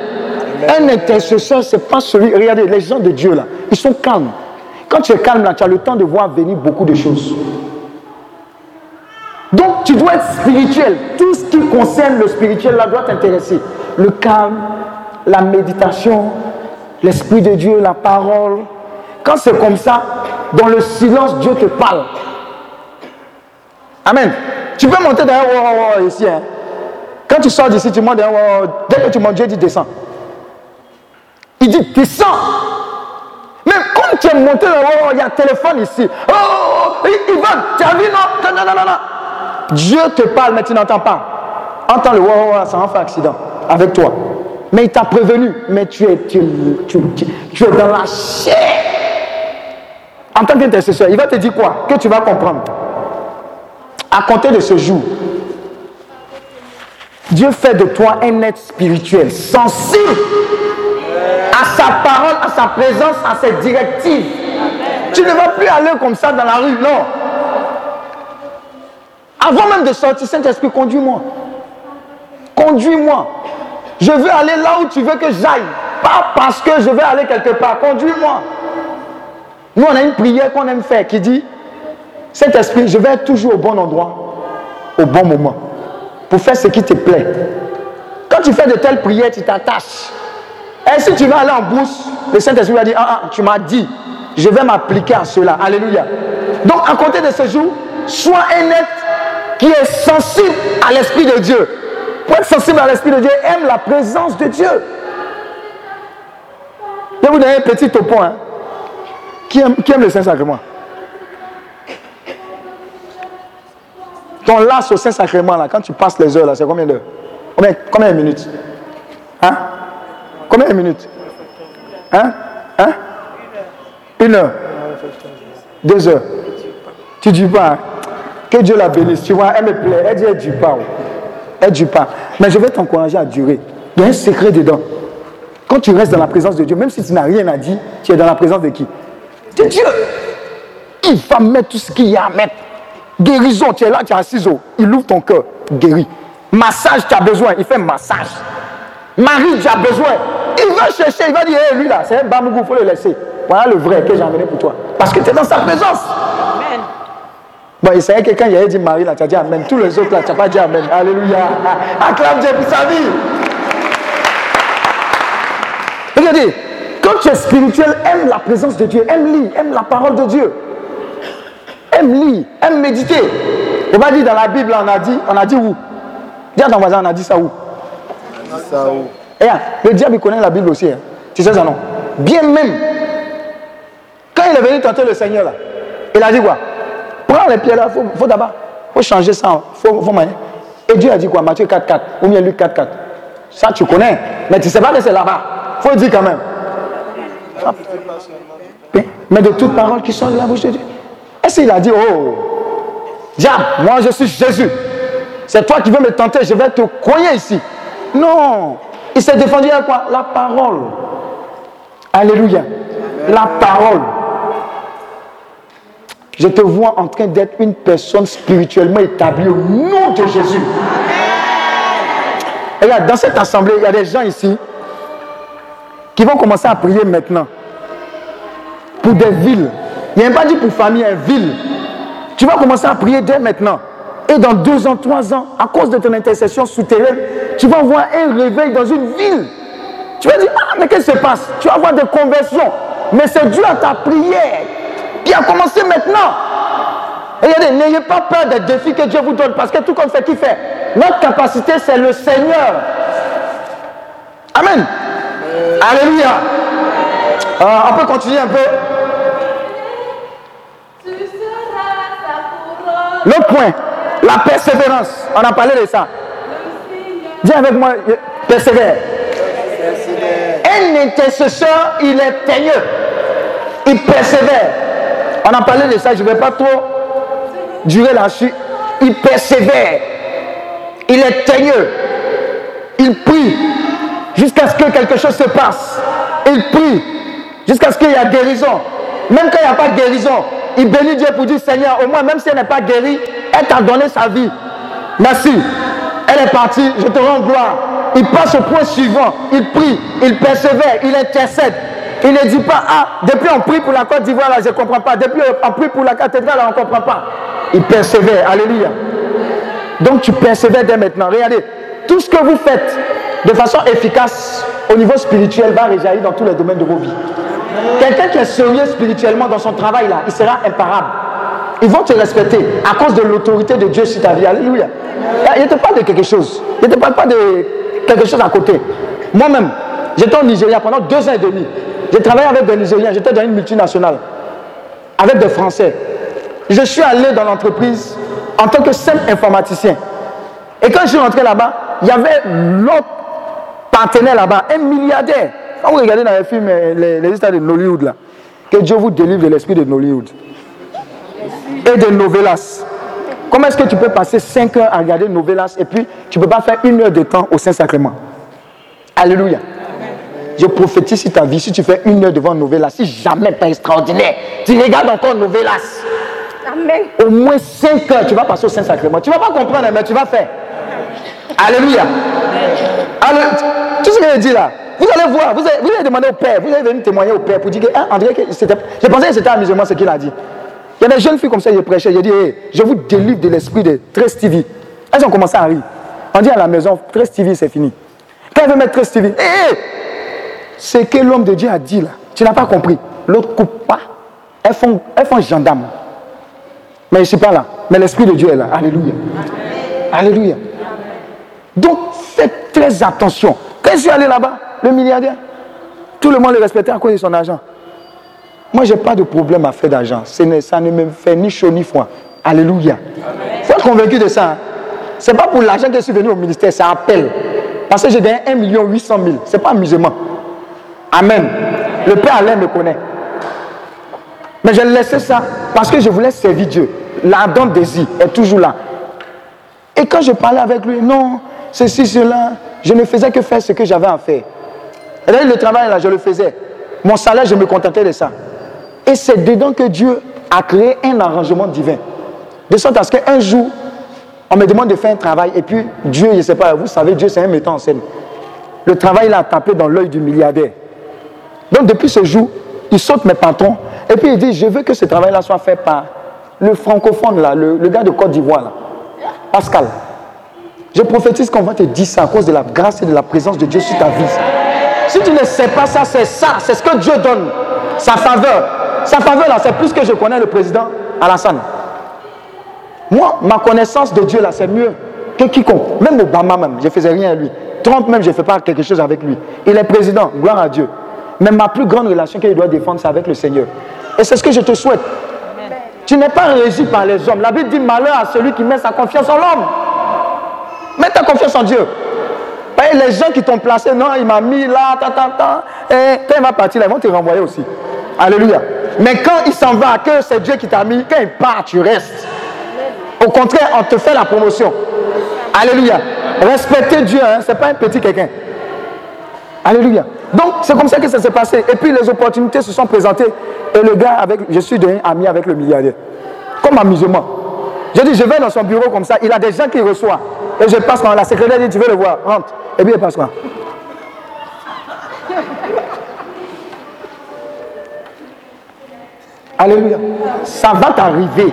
Un intercesseur, c'est pas celui. Regardez, les gens de Dieu là, ils sont calmes. Quand tu es calme là, tu as le temps de voir venir beaucoup de choses. Donc, tu dois être spirituel. Tout ce qui concerne le spirituel là doit t'intéresser. Le calme, la méditation, l'esprit de Dieu, la parole. Quand c'est comme ça, dans le silence, Dieu te parle. Amen. Tu peux monter oh, oh, oh, ici. hein. Quand tu sors d'ici, tu montes oh, oh. Dès que tu montes, Dieu dit descends. Il dit descends. Mais comme tu es monté oh, oh, il y a un téléphone ici. Oh, oh, oh, Ivan, tu as vu Non, non, non, non, non. Dieu te parle, mais tu n'entends pas. Entends le oh, ça va faire accident avec toi. Mais il t'a prévenu, mais tu es, tu es dans la chair. En tant qu'intercesseur, il va te dire quoi? Que tu vas comprendre. À compter de ce jour, Dieu fait de toi un être spirituel, sensible à sa parole, à sa présence, à ses directives. Tu ne vas plus aller comme ça dans la rue, non. Avant même de sortir, Saint-Esprit, conduis-moi. Conduis-moi. Je veux aller là où tu veux que j'aille. Pas parce que je vais aller quelque part. Conduis-moi. Nous, on a une prière qu'on aime faire qui dit Saint-Esprit, je vais toujours au bon endroit, au bon moment, pour faire ce qui te plaît. Quand tu fais de telles prières, tu t'attaches. Et si tu vas aller en bourse, le Saint-Esprit va dire, ah, ah, tu m'as dit, je vais m'appliquer à cela. Alléluia. Donc, à côté de ce jour, sois être qui est sensible à l'Esprit de Dieu. Pour être sensible à l'Esprit de Dieu, aime la présence de Dieu. Je vais vous donner un petit topo. Hein. Qui, aime, qui aime le Saint-Sacrement? Ton lasse au Saint-Sacrement, là, quand tu passes les heures, là, c'est combien d'heures? Combien, combien de minutes? Hein? Combien de minutes? Hein? Hein? Une heure Deux heures Tu dis pas. Hein? Que Dieu la bénisse. Tu vois, elle me plaît. Elle dit, elle dit pas. Elle dit pas. Mais je vais t'encourager à durer. Il y a un secret dedans. Quand tu restes dans la présence de Dieu, même si tu n'as rien à dire, tu es dans la présence de qui? De Dieu. Il va mettre tout ce qu'il y a à mettre. Guérison, tu es là, tu as un ciseau. Il ouvre ton cœur. Guérit. Massage, tu as besoin. Il fait massage. Marie, tu as besoin. Il va chercher, il va dire, hé, lui là, c'est un bambougou, il faut le laisser. Voilà le vrai que j'ai emmené pour toi. Parce que tu es dans sa présence. Bon, il savait que quand il avait dit Marie, là, tu as dit Amen. Tous les autres, là, tu n'as pas dit Amen. Alléluia. Acclame Dieu pour sa vie. Regardez, quand tu es spirituel, aime la présence de Dieu, aime lire, aime la parole de Dieu. Aime lire, aime méditer. On va dire dans la Bible, on a dit, on a dit où? Dis à ton voisin, on a dit ça où? On a dit ça où? Eh, le diable, il connaît la Bible aussi. Hein. Tu sais ça, non? Bien même. Quand il est venu tenter le Seigneur, là, il a dit quoi? Prends les pieds là, il faut, d'abord faut changer ça. Faut, faut Et Dieu a dit quoi? Matthieu 4, 4. Ou bien Luc 4, 4. Ça, tu connais. Mais tu ne sais pas que c'est là-bas. Faut le dire quand même. Mais de toutes paroles qui sont de la bouche de Dieu. Est-ce qu'il a dit, oh, diable, moi je suis Jésus. C'est toi qui veux me tenter, je vais te croire ici. Non. Il s'est défendu à quoi? La parole. Alléluia. La parole. Je te vois en train d'être une personne spirituellement établie au nom de Jésus. Et regarde, dans cette assemblée, il y a des gens ici qui vont commencer à prier maintenant pour des villes. Il n'y a pas dit pour famille, une ville. Tu vas commencer à prier dès maintenant. Et dans deux ans, trois ans, à cause de ton intercession souterraine, tu vas voir un réveil dans une ville. Tu vas dire, ah, mais qu'est-ce qui se passe? Tu vas voir des conversions. Mais c'est Dieu à ta prière qui a commencé maintenant. Regardez, n'ayez pas peur des défis que Dieu vous donne, parce que tout comme c'est qui fait, notre capacité, c'est le Seigneur. Amen. Alléluia. Euh, on peut continuer un peu. L'autre point, la persévérance. On a parlé de ça. Dis avec moi, persévère. Un intercesseur, il est teigneux. Il persévère. On a parlé de ça, je ne vais pas trop durer là-dessus. Il persévère. Il est teigneux. Il prie jusqu'à ce que quelque chose se passe. Il prie jusqu'à ce qu'il y ait guérison. Même quand il n'y a pas de guérison, il bénit Dieu pour dire Seigneur, au moins, même si elle n'est pas guérie, elle t'a donné sa vie. Merci. Elle est partie, je te rends gloire. Il passe au point suivant. Il prie, il persévère, il intercède. Il ne dit pas, ah, depuis on prie pour la Côte d'Ivoire, là, je ne comprends pas. Depuis on prie pour la cathédrale, là, on ne comprend pas. Il persévère. Alléluia. Donc tu persévères dès maintenant. Regardez, tout ce que vous faites de façon efficace au niveau spirituel va réjaillir dans tous les domaines de vos vies. Quelqu'un qui est sérieux spirituellement dans son travail, là, il sera imparable. Ils vont te respecter à cause de l'autorité de Dieu sur ta vie. Alléluia. Il ne te parle de quelque chose. Il ne te parle pas de quelque chose à côté. Moi-même, j'étais au Nigeria pendant deux ans et demi. J'ai travaillé avec des Nigériens. J'étais dans une multinationale. Avec des Français. Je suis allé dans l'entreprise en tant que simple informaticien. Et quand je suis rentré là-bas, il y avait l'autre partenaire là-bas, un milliardaire. Quand vous regardez dans les films, les, les histoires de Nollywood, là, que Dieu vous délivre de l'esprit de Nollywood et de novelas. Comment est-ce que tu peux passer 5 heures à regarder novelas et puis tu ne peux pas faire une heure de temps au Saint-Sacrement? Alléluia. Je prophétise sur ta vie, si tu fais une heure devant novelas, si jamais pas extraordinaire, tu regardes encore novelas. Amen. Au moins 5 heures, tu vas passer au Saint-Sacrement. Tu ne vas pas comprendre, mais tu vas faire. Alléluia. Alléluia. Tout ce que je dis là, vous allez voir, vous allez, demander au Père, vous allez venir témoigner au Père pour dire que, hein, André, je pensais que c'était amusement ce qu'il a dit. Il y a des jeunes filles comme ça, je prêchais, j'ai dit, hey, je vous délivre de l'esprit de 13 TV. Elles ont commencé à rire. On dit à la maison, 13 TV, c'est fini. Quand elle veut mettre 13 TV, hé, c'est que l'homme de Dieu a dit là. Tu n'as pas compris. L'autre coupe pas. Elles font, elles font gendarme. Mais je ne suis pas là. Mais l'Esprit de Dieu est là. Alléluia. Alléluia. Donc, faites très attention. Quand je suis allé là-bas, le milliardaire, tout le monde le respectait à cause de son argent. Moi, je n'ai pas de problème à faire d'argent. Ça ne me fait ni chaud ni froid. Alléluia. Vous êtes convaincu de ça. Hein? Ce n'est pas pour l'argent que je suis venu au ministère, c'est appel. Parce que j'ai gagné 1 800 000. Ce n'est pas amusement. Amen. Le Père Alain me connaît. Mais j'ai laissé ça parce que je voulais servir Dieu. L'ardent désir est toujours là. Et quand je parlais avec lui, non, ceci, cela, je ne faisais que faire ce que j'avais à faire. Et le travail, là, je le faisais. Mon salaire, je me contentais de ça. Et c'est dedans que Dieu a créé un arrangement divin. De sorte à ce qu'un jour, on me demande de faire un travail et puis Dieu, je ne sais pas, vous savez, Dieu c'est un metteur en scène. Le travail l'a tapé dans l'œil du milliardaire. Donc depuis ce jour, il saute mes patrons et puis il dit, je veux que ce travail-là soit fait par le francophone, là, le, gars de Côte d'Ivoire, Pascal. Je prophétise qu'on va te dire ça à cause de la grâce et de la présence de Dieu sur ta vie. Si tu ne sais pas ça, c'est ça, c'est ce que Dieu donne. Sa faveur. Sa faveur, là, c'est plus que je connais le président Alassane. Moi, ma connaissance de Dieu là, c'est mieux que quiconque. Même Obama même, je ne faisais rien à lui. Trump même, je ne fais pas quelque chose avec lui. Il est président, gloire à Dieu. Mais ma plus grande relation qu'il doit défendre, c'est avec le Seigneur. Et c'est ce que je te souhaite. Tu n'es pas régi par les hommes. La Bible dit malheur à celui qui met sa confiance en l'homme. Mets ta confiance en Dieu. Les gens qui t'ont placé, non, il m'a mis là, ta, ta, ta. Et quand il va partir, là, ils vont te renvoyer aussi. Alléluia. Mais quand il s'en va, que c'est Dieu qui t'a mis, quand il part, tu restes. Au contraire, on te fait la promotion. Alléluia. Respecter Dieu, hein, ce n'est pas un petit quelqu'un. Alléluia. Donc, c'est comme ça que ça s'est passé. Et puis, les opportunités se sont présentées. Et le gars, avec, je suis devenu ami avec le milliardaire. Comme amusement. Je dis, je vais dans son bureau comme ça. Il a des gens qui reçoivent. Et je passe par la secrétaire dit, tu veux le voir, rentre. Et puis, il passe quoi? Alléluia. Ça va t'arriver.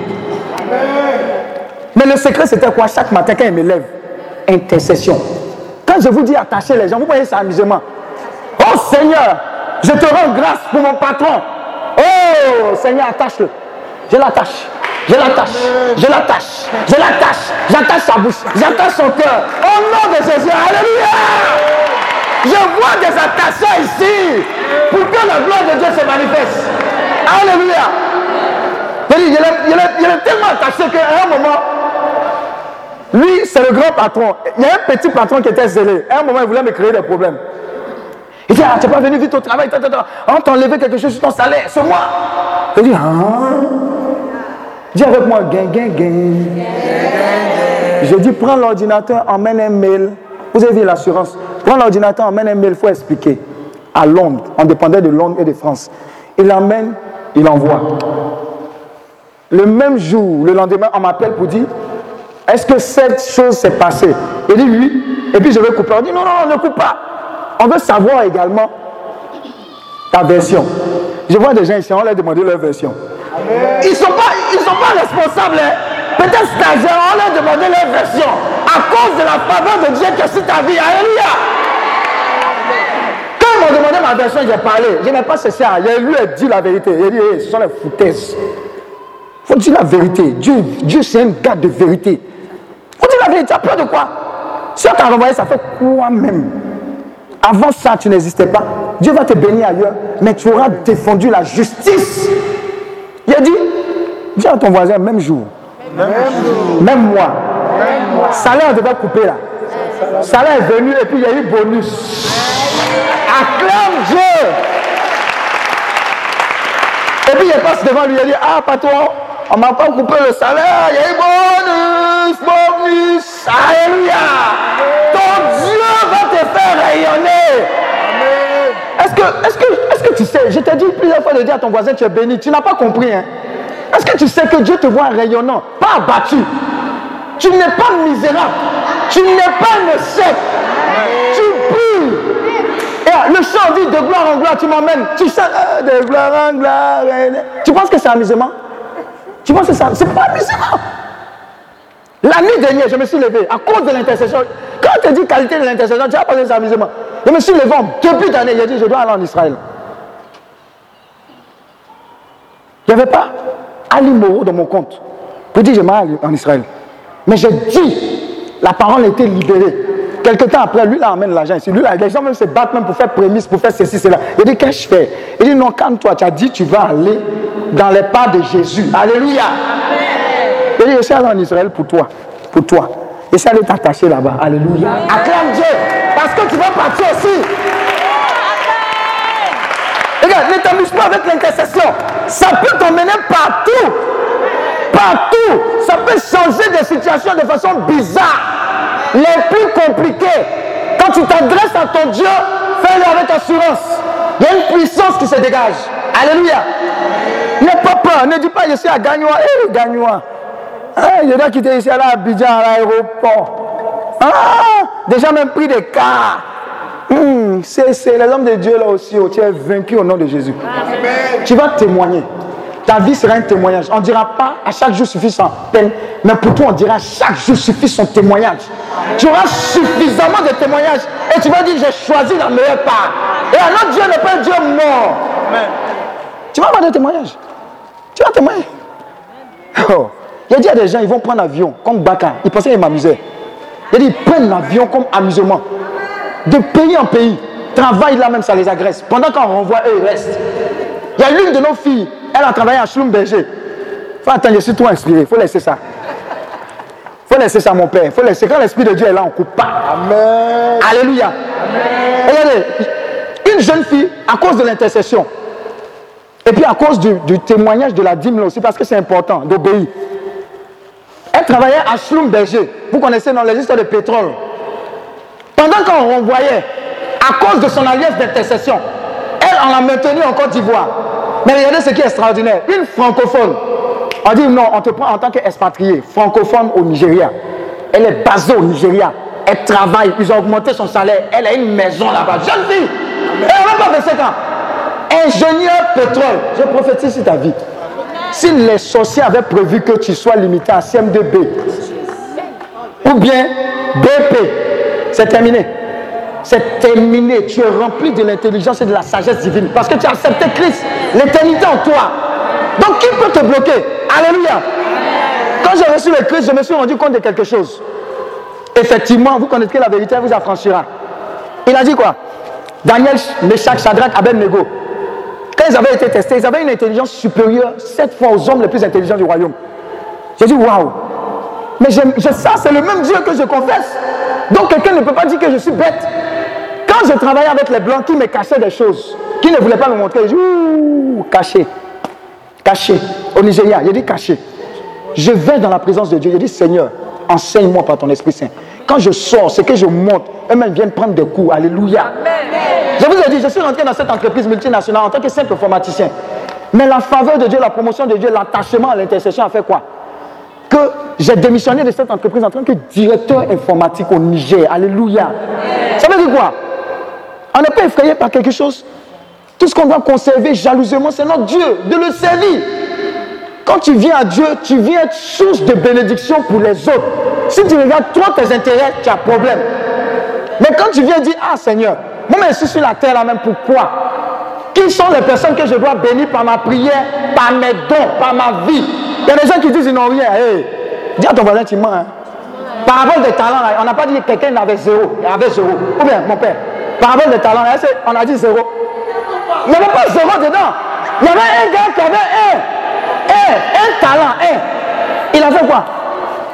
Mais le secret, c'était quoi? Chaque matin, quand il me lève, intercession. Quand je vous dis attacher les gens, vous voyez, c'est amusement. Seigneur, je te rends grâce pour mon patron. Oh Seigneur, attache-le. Je l'attache. Je l'attache. Je l'attache. Je l'attache. J'attache sa bouche. J'attache son cœur. Au nom de Jésus. Alléluia. Je vois des attachants ici pour que la gloire de Dieu se manifeste. Alléluia. Il est, tellement attaché qu'à un moment, lui, c'est le grand patron. Il y a un petit patron qui était zélé. À un moment, il voulait me créer des problèmes. Il dit, ah, tu n'es pas venu vite au travail, on t'a enlevé quelque chose sur ton salaire, c'est moi. Il dit, ah. Dis avec moi, gain, gain, gain. Je dis, prends l'ordinateur, emmène un mail. Vous avez vu l'assurance? Prends l'ordinateur, emmène un mail, il faut expliquer. À Londres, on dépendait de Londres et de France. Il l'emmène, il envoie. Le même jour, le lendemain, on m'appelle pour dire Est-ce que cette chose s'est passée? Il dit Oui. Et puis je vais couper. On dit Non, non, ne coupe pas. On veut savoir également ta version. Je vois des gens ici, on leur demandé leur version. Ils ne sont, pas, sont pas responsables. Hein. Peut-être stagiaires, on leur demandé leur version. À cause de la faveur de Dieu que c'est ta vie. Alléluia. Quand ils m'ont demandé ma version, j'ai parlé. Je n'ai pas cessé à. Lui a dit la vérité. Il a dit ce sont les foutaises. Il faut dire la vérité. Dieu, Dieu c'est un gars de vérité. Il faut dire la vérité. Tu as peur de quoi? Si on t'a renvoyé, ça fait quoi même? Avant ça, tu n'existais pas. Dieu va te bénir ailleurs, mais tu auras défendu la justice. Il a dit, dis à ton voisin, même jour. Même, jour. même mois. Même mois. Salaire devait couper là. Salaire est venu et puis il y a eu bonus. Acclame Dieu. Et puis il passe devant lui, il dit, ah patron, on m'a pas coupé le salaire, il y a eu bonus, bonus, alléluia. Ton Dieu te faire rayonner. Est-ce que, est que, est que tu sais, je t'ai dit plusieurs fois de dire à ton voisin, tu es béni, tu n'as pas compris. Hein? Est-ce que tu sais que Dieu te voit rayonnant, pas abattu Tu n'es pas misérable, tu n'es pas un échec, tu brilles. Et le chant dit de gloire en gloire, tu m'emmènes. Tu sais, euh, de gloire en gloire. Tu penses que c'est amusement? Tu penses que ça C'est pas musulman. La nuit dernière, je me suis levé à cause de l'intercession. Quand te dit qualité de l'intercession, tu vas pas ça musulman. Je me suis levé depuis d'année, j'ai dit je dois aller en Israël. Il n'y avait pas Ali Moro dans mon compte pour dire je m'arrête en Israël. Mais j'ai dit, la parole a été libérée. Quelque temps après, lui, il amène l'argent ici. Lui, les gens même se battent même pour faire prémisse, pour faire ceci, cela. Il dit, qu'est-ce que je fais? Il dit, non, quand toi, tu as dit, tu vas aller dans les pas de Jésus. Alléluia. Je suis allé en Israël pour toi. Pour toi. Et ça allé t'attacher là-bas. Alléluia. Acclame Dieu. Parce que tu vas partir aussi. Regarde, ne t'amuse pas avec l'intercession. Ça peut t'emmener partout. Partout. Ça peut changer des situations de façon bizarre. Les plus compliquées. Quand tu t'adresses à ton Dieu, fais-le avec assurance. Il y a une puissance qui se dégage. Alléluia. N'aie pas peur. Ne dis pas, je suis à Gagnois. Eh, Gagnois. Eh, je dois quitter ici à Abidjan, à l'aéroport. Ah, déjà même pris des cars. Hmm, c'est les hommes de Dieu là aussi. Oh, tu es vaincu au nom de Jésus. Tu vas témoigner. Ta vie sera un témoignage. On ne dira pas à chaque jour suffit son peine, mais pour toi on dira chaque jour suffit son témoignage. Tu auras suffisamment de témoignages et tu vas dire j'ai choisi la meilleure part. Et alors Dieu n'est pas un Dieu mort. Tu vas avoir des témoignages. Tu vas témoigner. Oh. Il a dit à des gens, ils vont prendre l'avion comme Baka. Ils pensaient qu'ils m'amusaient. Il a dit, ils prennent l'avion comme amusement de pays en pays, travaillent là même, ça les agresse. Pendant qu'on renvoie, eux, ils restent. Il y a l'une de nos filles, elle a travaillé à Schlumberger. Faut attendre, je suis trop inspiré, il faut laisser ça. Il faut laisser ça, mon père. Il faut laisser. Quand l'Esprit de Dieu est là, on ne coupe pas. Amen. Alléluia. Regardez, une jeune fille, à cause de l'intercession, et puis à cause du, témoignage de la dîme là aussi, parce que c'est important d'obéir. Elle travaillait à Schlumberger. Vous connaissez dans les de pétrole. Pendant qu'on renvoyait, à cause de son alliance d'intercession, elle, en l'a maintenue en Côte d'Ivoire. Mais regardez ce qui est extraordinaire. Une francophone, on dit non, on te prend en tant qu'expatrié, francophone au Nigeria. Elle est basée au Nigeria. Elle travaille, ils ont augmenté son salaire. Elle a une maison là-bas. Jeune fille, elle n'a pas 25 ans. Ingénieur pétrole, je prophétise sur ta vie. Si les sorciers avaient prévu que tu sois limité à CM2B ou bien BP, c'est terminé. C'est terminé. Tu es rempli de l'intelligence et de la sagesse divine. Parce que tu as accepté Christ, l'éternité en toi. Donc qui peut te bloquer? Alléluia. Quand j'ai reçu le Christ, je me suis rendu compte de quelque chose. Effectivement, vous connaissez la vérité, elle vous affranchira. Il a dit quoi? Daniel, Meshach, Shadrach, Abednego. Quand ils avaient été testés, ils avaient une intelligence supérieure, sept fois aux hommes les plus intelligents du royaume. J'ai dit, waouh Mais je, ça, c'est le même Dieu que je confesse. Donc quelqu'un ne peut pas dire que je suis bête. Quand je travaillais avec les blancs qui me cachaient des choses, qui ne voulaient pas me montrer, je dis, caché, caché. Au Nigeria, il dit caché. Je vais dans la présence de Dieu, je dis, Seigneur, enseigne-moi par ton Esprit Saint. Quand je sors, c'est que je monte, eux-mêmes viennent prendre des coups. Alléluia. Je vous ai dit, je suis rentré dans cette entreprise multinationale en tant que simple informaticien. Mais la faveur de Dieu, la promotion de Dieu, l'attachement à l'intercession a fait quoi? Que j'ai démissionné de cette entreprise en tant que directeur informatique au Niger. Alléluia. Ça veut dire quoi? On n'est pas effrayé par quelque chose? Tout ce qu'on doit conserver jalousement, c'est notre Dieu, de le servir. Quand tu viens à Dieu, tu viens être source de bénédiction pour les autres. Si tu regardes trop tes intérêts, tu as problème. Mais quand tu viens dire, ah Seigneur, moi je suis sur la terre là même, pourquoi? Qui sont les personnes que je dois bénir par ma prière, par mes dons, par ma vie? Il y a des gens qui disent ils n'ont rien. dis à ton voisin, tu mens. Hein. Parabole des talents, on n'a pas dit que quelqu'un avait zéro, il avait zéro. Ou bien, mon père, parabole des talents, on a dit zéro. Il n'y avait pas zéro dedans. Il y avait un gars qui avait un, un, un talent, un. Il a fait quoi?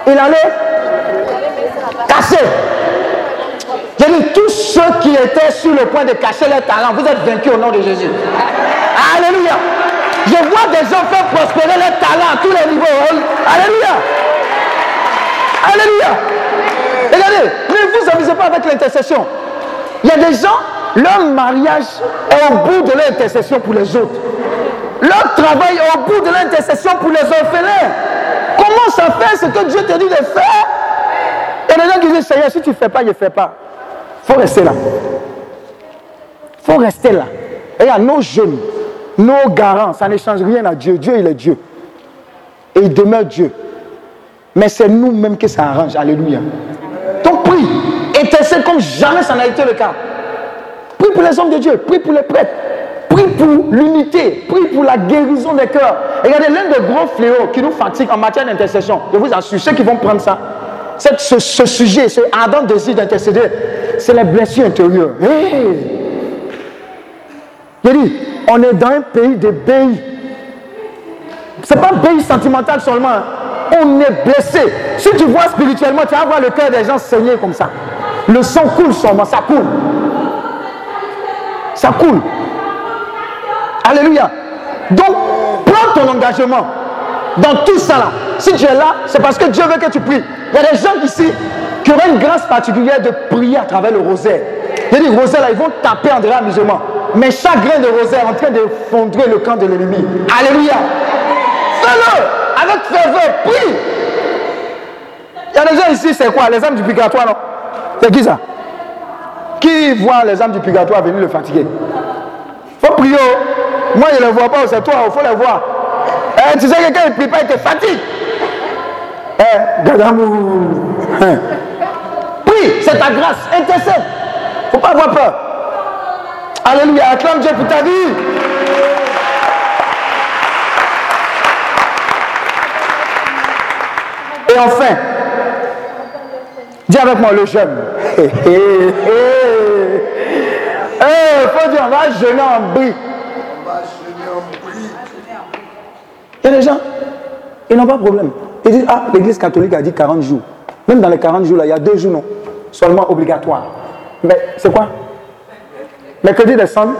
Il allait casser. J'ai dit, tous ceux qui étaient sur le point de cacher leurs talents, vous êtes vaincus au nom de Jésus. Alléluia. Je vois des gens faire prospérer leurs talents à tous les niveaux. Alléluia. Alléluia. Regardez, ne vous amusez pas avec l'intercession. Il y a des gens, leur mariage est au bout de l'intercession pour les autres. Leur travail au bout de l'intercession pour les orphelins. Comment ça fait ce que Dieu te dit de faire? A des gens qui disent, Seigneur, si tu ne fais pas, je ne fais pas. Il faut rester là. Il faut rester là. Et à nos jeunes, nos garants, ça ne change rien à Dieu. Dieu, il est Dieu. et il demeure Dieu. Mais c'est nous-mêmes que ça arrange. Alléluia. Donc prie. Intercède comme jamais ça n'a été le cas. Prie pour les hommes de Dieu. Prie pour les prêtres. Pour l'unité. Prie pour la guérison des cœurs. Regardez, l'un des gros fléaux qui nous fatigue en matière d'intercession, je vous assure, ceux qui vont prendre ça, ce, sujet, ce ardent désir d'intercéder, c'est les blessures intérieures. Hey. dit, on est dans un pays de pays. Ce n'est pas un pays sentimental seulement. On est blessé. Si tu vois spirituellement, tu vas voir le cœur des gens saigner comme ça. Le sang coule seulement, ça coule. Ça coule. Alléluia. Donc, prends ton engagement dans tout ça là. Si tu es là, c'est parce que Dieu veut que tu pries. Il y a des gens ici qui auraient une grâce particulière de prier à travers le rosaire. A des rosaires là, ils vont taper en dehors musulman. Mais chaque grain de rosaire est en train de fondrer le camp de l'ennemi. Alléluia. Fais-le avec ferveur, prie. Il y a des gens ici, c'est quoi? Les âmes du purgatoire, non? C'est qui ça? Qui voit les âmes du purgatoire venir le fatiguer? Faut prier. Moi, je ne les vois pas, c'est toi, il faut les voir. Eh, tu sais, quelqu'un ne prie pas, il te fatigue. Eh, Gadamou. Hein. Prie, c'est ta grâce, intercède. Il ne faut pas avoir peur. Alléluia, acclame Dieu pour ta vie. Et enfin, dis avec moi le jeûne. Eh, il faut dire, on va jeûner en brie. Il y a des gens, ils n'ont pas de problème. Ils disent, ah, l'église catholique a dit 40 jours. Même dans les 40 jours, là, il y a deux jours, non Seulement obligatoire. Mais c'est quoi? Mercredi décembre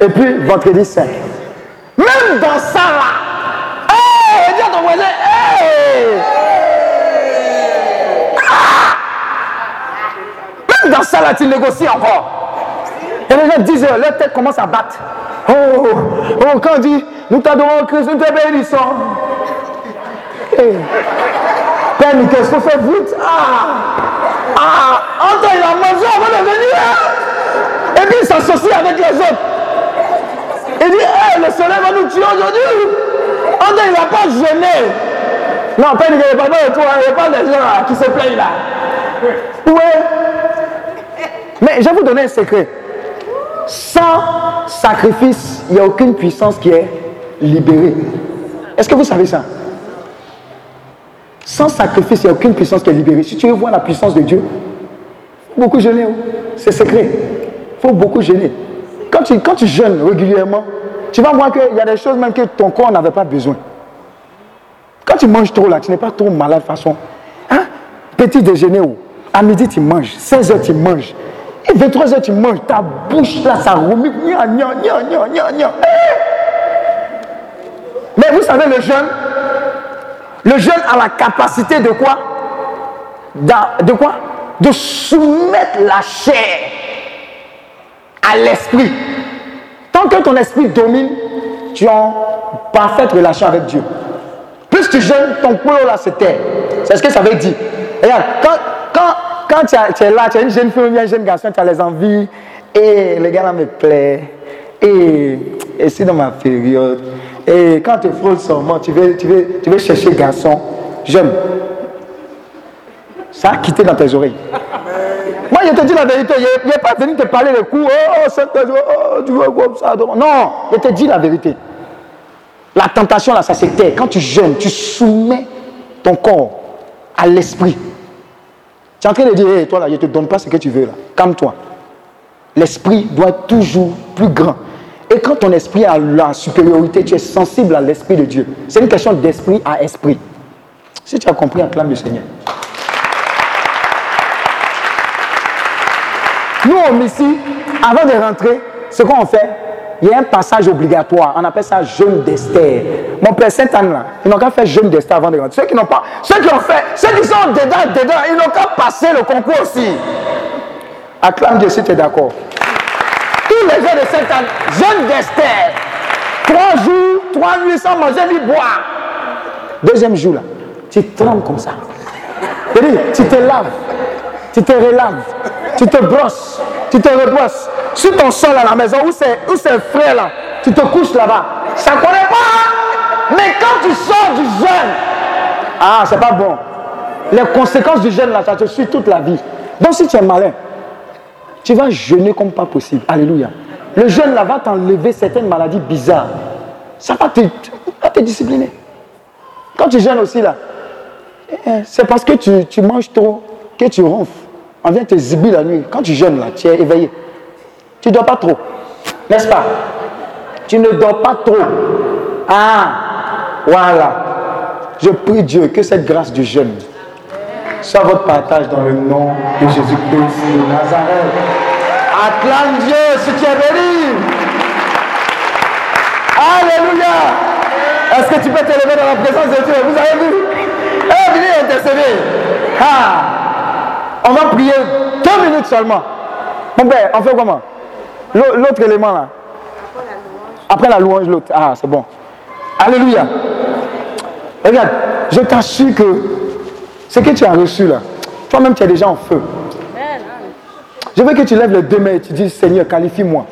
et puis vendredi saint. Même dans ça, là, hey, ton voisin, hey! Ah! Même dans ça, là, tu négocies encore. Et les gens disent, leur tête commence à battre. Oh, oh, quand on dit, nous t'adorons Christ, nous te bénissons. Hey. Père, nous qu'est-ce qu'on fait vite Ah Ah Antoine, il a mangé avant de venir. Et puis il s'associe avec les autres. Il dit, hey, le soleil va nous tuer aujourd'hui. Antoine, il ne va pas jeûner. Non, Père, il n'y a pas de toi, il n'y a pas de gens qui se plaignent là. Ouais. Mais je vais vous donner un secret. Sans sacrifice, il n'y a aucune puissance qui est libérée. Est-ce que vous savez ça? Sans sacrifice, il n'y a aucune puissance qui est libérée. Si tu veux voir la puissance de Dieu, faut beaucoup jeûner. Oh. C'est secret. Il faut beaucoup jeûner. Quand tu, quand tu jeûnes régulièrement, tu vas voir qu'il y a des choses même que ton corps n'avait pas besoin. Quand tu manges trop là, tu n'es pas trop malade de façon. Hein? Petit déjeuner, oh. à midi tu manges, 16 heures tu manges, et 23 heures, tu manges, ta bouche là, ça remue. Mais vous savez, le jeûne, le jeûne a la capacité de quoi? De quoi? De soumettre la chair à l'esprit. Tant que ton esprit domine, tu es en parfaite relation avec Dieu. Plus tu jeûnes, ton corps là se tait. C'est ce que ça veut dire. Regarde, quand, quand quand tu, es là, tu es une jeune fille, un jeune garçon, tu as les envies, et le gars là me plaît, et, et c'est dans ma période, et quand tu frôles seulement, tu veux, tu, veux, tu veux chercher garçon, jeune. Ça a quitté dans tes oreilles. Moi, je te dis la vérité, il n'est pas venu te parler de coups, oh, oh, oh, tu veux comme ça. Non, je te dis la vérité. La tentation, là, ça c'était Quand tu jeûnes, tu soumets ton corps à l'esprit. Tu es en train de dire, toi là, je ne te donne pas ce que tu veux là. Calme-toi. L'esprit doit être toujours plus grand. Et quand ton esprit a la supériorité, tu es sensible à l'esprit de Dieu. C'est une question d'esprit à esprit. Si tu as compris, acclame le Seigneur. Nous, ici, avant de rentrer, ce qu'on fait, il y a un passage obligatoire. On appelle ça jeûne d'Esther. Mon père Saint-Anne, là, ils n'ont qu'à faire jeûne d'Esther avant de rentrer. Ceux qui n'ont pas, ceux qui ont fait, ceux qui sont dedans, dedans, ils n'ont qu'à passer le concours aussi. Acclame Dieu si tu es d'accord. Tous les jours de Saint-Anne, jeûne d'Esther. Trois jours, trois nuits sans manger ni boire. Deuxième jour, là, tu trembles comme ça. Tu te laves, tu te relaves, tu te brosses, tu te rebrosses. Sur ton sol à la maison, où c'est, où c'est frais là, tu te couches là-bas. Ça ne connaît pas. Mais quand tu sors du jeûne, ah, c'est pas bon. Les conséquences du jeûne, là, ça te suit toute la vie. Donc, si tu es malin, tu vas jeûner comme pas possible. Alléluia. Le jeûne, là, va t'enlever certaines maladies bizarres. Ça va te, te discipliner. Quand tu jeûnes aussi, là, eh, c'est parce que tu, tu manges trop que tu ronfles. On vient te ziber la nuit. Quand tu jeûnes, là, tu es éveillé. Tu ne dors pas trop. N'est-ce pas? Tu ne dors pas trop. Ah, voilà. Je prie Dieu que cette grâce du jeûne soit votre partage dans le nom de Jésus-Christ de Nazareth. Acclame Dieu si tu es béni. Alléluia. Est-ce que tu peux t'élever dans la présence de Dieu? Vous avez vu? Eh, venez intercéder. Ah. On va prier deux minutes seulement. Mon père, on fait comment? L'autre élément là. Après la louange, l'autre. Ah, c'est bon. Alléluia. Regarde, je t'assure que ce que tu as reçu là, toi-même tu es déjà en feu. Je veux que tu lèves les deux mains et tu dis Seigneur, qualifie-moi.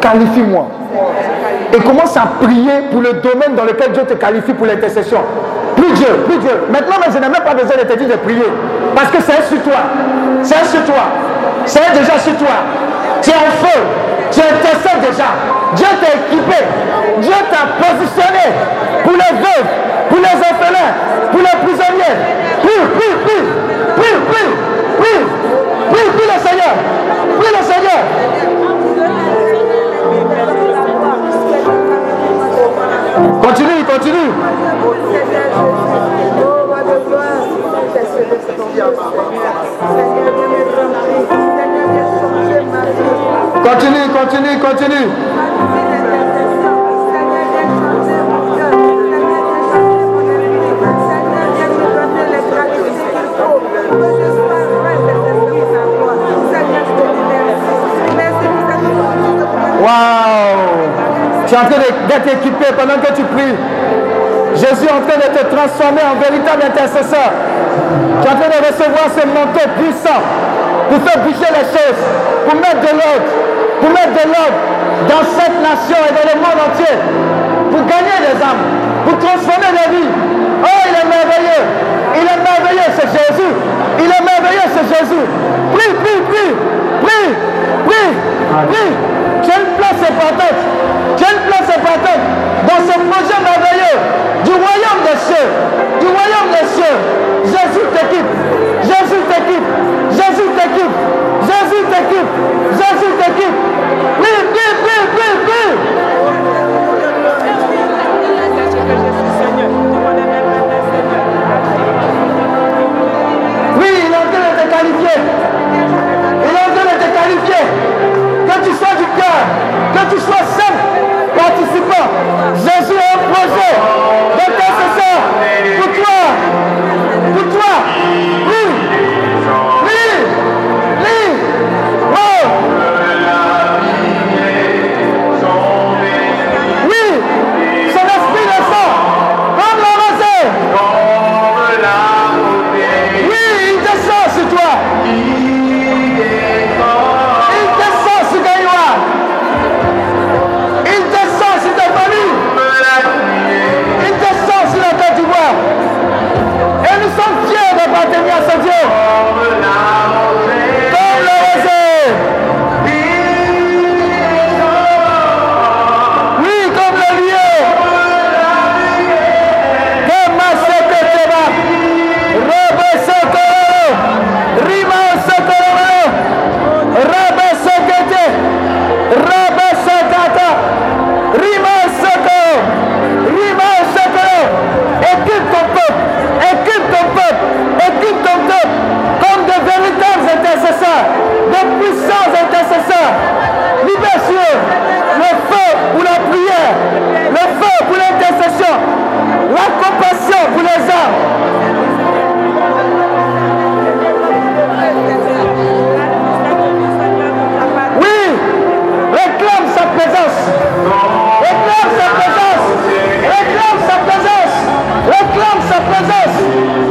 Qualifie-moi. Et commence à prier pour le domaine dans lequel Dieu te qualifie pour l'intercession. Plus Dieu, plus Dieu. Maintenant, je n'ai même pas besoin de te dire de prier. Parce que c'est sur toi. C'est sur toi. C'est déjà sur toi. Tu es en feu. Tu intercèdes déjà. Dieu t'a équipé. Dieu t'a positionné pour les veuves, pour les orphelins, pour les prisonniers. Prie, prie, prie. Prie, prie, prie. Prie, prie le Seigneur. Prie le Seigneur. Continue, continue. Continue, continue, continue. Waouh Tu es en train d'être équipé pendant que tu pries. Jésus est en train de te transformer en véritable intercesseur. Tu es en train de recevoir ce manteau puissant pour faire bouger les choses, pour mettre de l'ordre, pour mettre de l'ordre dans cette nation et dans le monde entier, pour gagner des âmes, pour transformer des vies. Oh, il est merveilleux. Il est merveilleux, c'est Jésus. Il est merveilleux, c'est Jésus. Prie, prie, prie, prie, prie, prie. Tu as une place importante. Je ne place ce dans ce projet merveilleux du royaume des cieux, du royaume des cieux. Jésus t'équipe, Jésus t'équipe, Jésus t'équipe, Jésus t'équipe, Jésus t'équipe. Vive, vive, vive, vive, vive. Oui, il est en train de te qualifier. Il est en train de te qualifier. Que tu sois du cœur, que tu sois saint. você! Detesta nossa presença.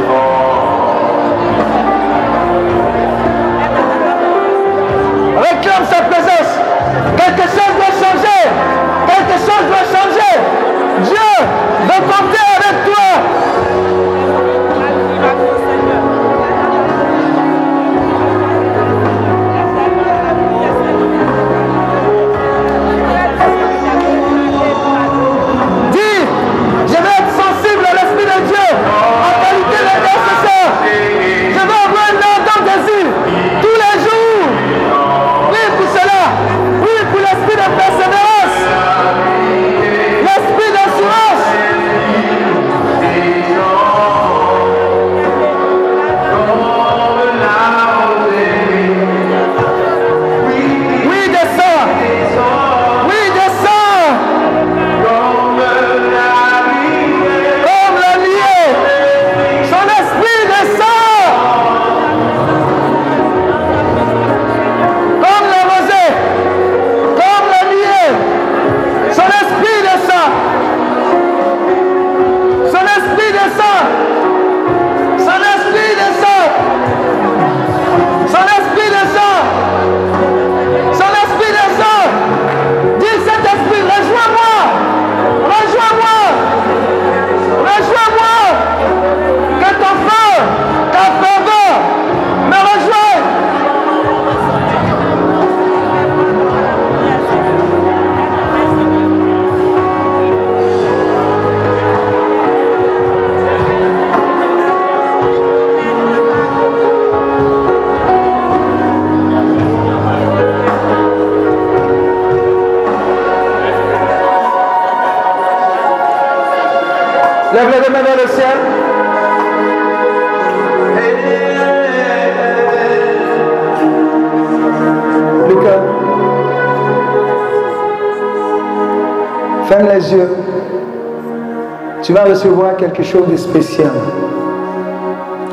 Recevoir quelque chose de spécial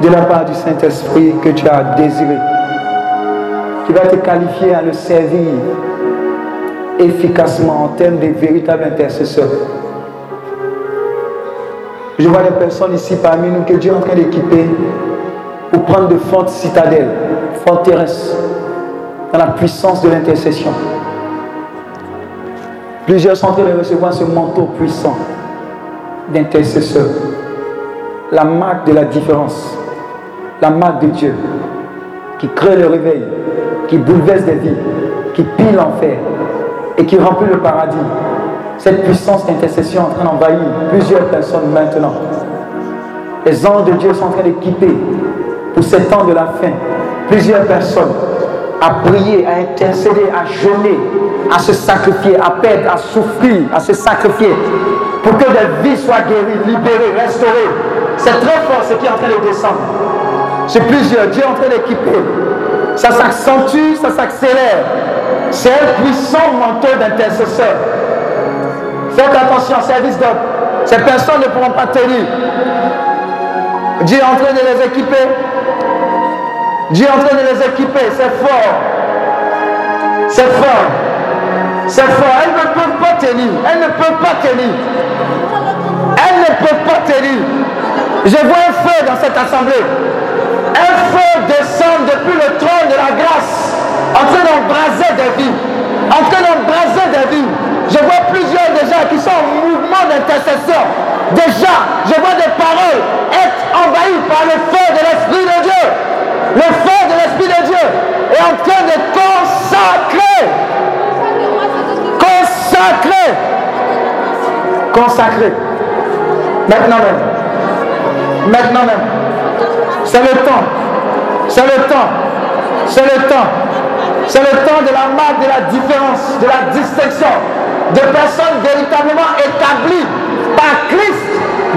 de la part du Saint-Esprit que tu as désiré, qui va te qualifier à le servir efficacement en termes de véritable intercesseur. Je vois des personnes ici parmi nous que Dieu est en train d'équiper pour prendre de fortes citadelles, forteresses, dans la puissance de l'intercession. Plusieurs sont en train de recevoir ce manteau puissant d'intercesseur. La marque de la différence, la marque de Dieu qui crée le réveil, qui bouleverse des vies, qui pile l'enfer et qui remplit le paradis. Cette puissance d'intercession est en train d'envahir plusieurs personnes maintenant. Les anges de Dieu sont en train d'équiper pour ces temps de la fin plusieurs personnes à prier, à intercéder, à jeûner, à se sacrifier, à perdre, à souffrir, à se sacrifier pour que des vies soient guéries, libérées, restaurées. C'est très fort ce qui est en train de descendre. C'est plusieurs. Dieu est en train d'équiper. Ça s'accentue, ça s'accélère. C'est un puissant manteau d'intercesseur. Faites attention, service d'homme. Ces personnes ne pourront pas tenir. Dieu est en train de les équiper. Dieu est en train de les équiper. C'est fort. C'est fort. C'est fort. Elles ne peuvent pas tenir. Elles ne peuvent pas tenir. Ne peuvent pas tenir. Je vois un feu dans cette assemblée. Un feu descend depuis le trône de la grâce, en train d'embraser des vies. En train d'embraser des vies. Je vois plusieurs déjà qui sont en mouvement d'intercession. Déjà, je vois des paroles être envahies par le feu de l'Esprit de Dieu. Le feu de l'Esprit de Dieu est en train de consacrer. Consacrer. Consacrer. Maintenant même. Maintenant même. C'est le temps. C'est le temps. C'est le temps. C'est le temps de la marque, de la différence, de la distinction, de personnes véritablement établies par Christ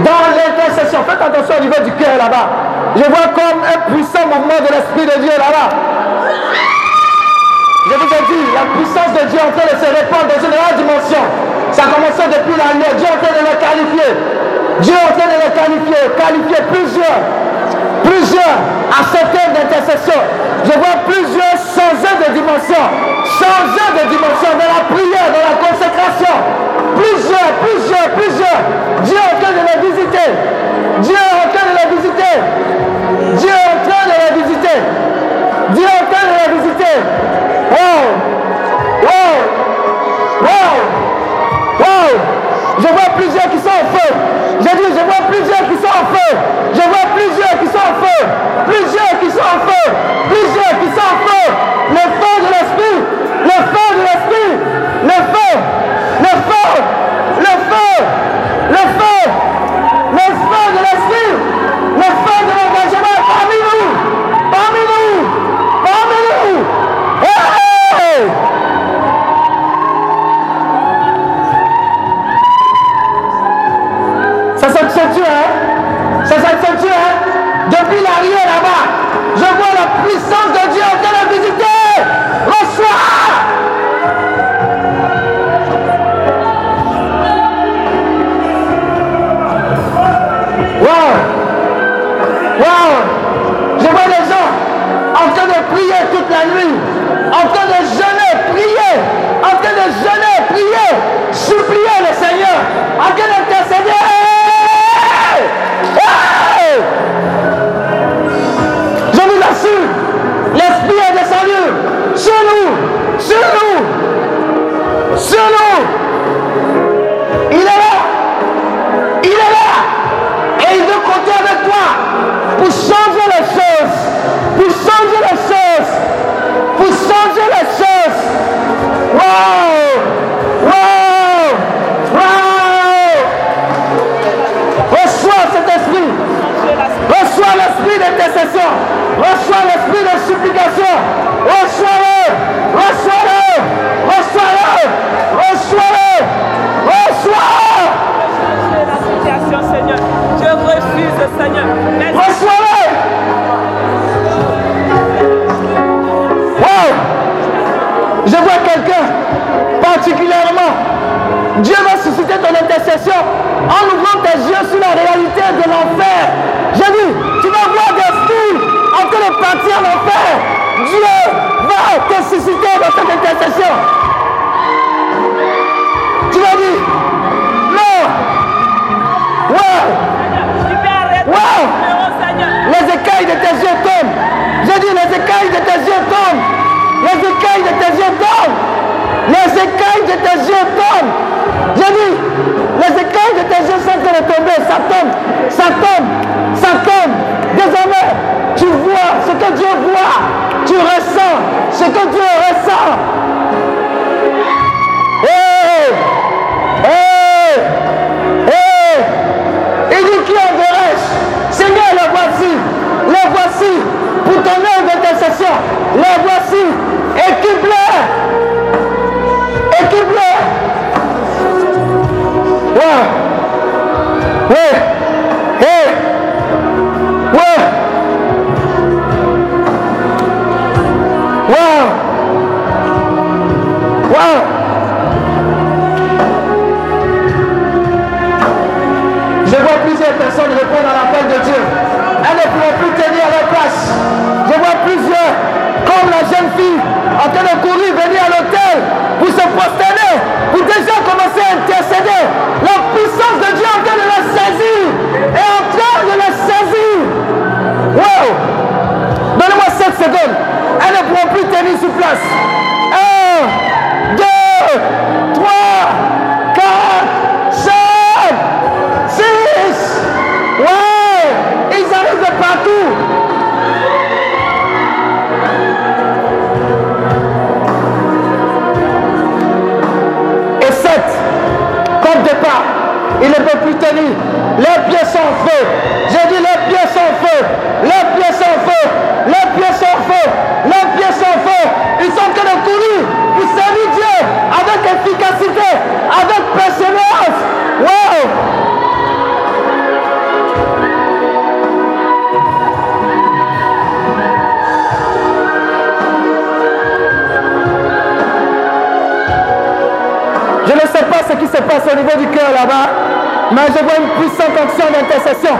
dans l'intercession. Faites attention au niveau du cœur là-bas. Je vois comme un puissant mouvement de l'Esprit de Dieu là-bas. Je vous ai dit, la puissance de Dieu en train de se répandre dans une autre dimension. Ça a commencé depuis la. Dieu en train de le qualifier. Dieu est en train de le qualifier. Qualifier plusieurs. Plusieurs à cette heure d'intercession. Je vois plusieurs changer de dimension. Changer de dimension dans la prière, dans la consécration. Plusieurs, plusieurs, plusieurs. Dieu est en train de les visiter. Dieu est en train de les visiter. Dieu est en train de les visiter. Dieu est en train de les visiter. Wow! Wow! Wow! Wow! Je vois plusieurs qui sont en feu. J'ai dit, je vois plusieurs qui sont en feu. Je vois plusieurs qui sont en feu. Plusieurs qui sont en feu. Plusieurs qui sont en feu. Le feu S'accentue, hein. Ça s'accentue, hein. Depuis l'arrière là-bas, je vois la puissance de Reçois l'esprit de supplication. Reçois-le. Reçois-le. Reçois-le. Reçois-le. Reçois-le. Je refuse, Seigneur. Reçois-le. Wow. Je vois quelqu'un particulièrement. Dieu va susciter ton intercession en ouvrant tes yeux sur la réalité. Dieu va te susciter dans cette intercession. Tu vas dire, non. Ouais. Wow. Les écailles de tes yeux tombent. Je dis, les écailles de tes yeux tombent. Les écailles de tes yeux tombent. Les écailles de tes yeux tombent. Je dis, les écailles de tes yeux sont en train de tomber. Ça tombe, ça tombe, ça tombe. Désormais, ce que Dieu voit. Tu ressens ce que Dieu ressent. Hey! Hey! Hey! Il dit qui enverrai-je? Seigneur, les voici. Les voici pour ton œuvre d'intercession. Les voici. Équipe-les. Je vois plusieurs personnes répondre à l'appel de Dieu. Elles ne pourront plus tenir leur place. Je vois plusieurs, comme la jeune fille, en train de courir, venir à l'hôtel pour se prosterner, pour déjà commencer à intercéder. La puissance de Dieu en train de la saisir. Est en train de la saisir. Wow! Donnez-moi 7 secondes. Elles ne pourront plus tenir sur place. Peut plus tenir. Les pieds sont feu. J'ai dit les pieds sont feu. Les pieds sont feu. Les pieds sont feu. Les pieds sont feu. Ils sont en train de courir pour servir Dieu avec efficacité, avec persévérance. Wow! Je ne sais pas ce qui se passe au niveau du cœur là-bas, mais je vois une puissante action d'intercession.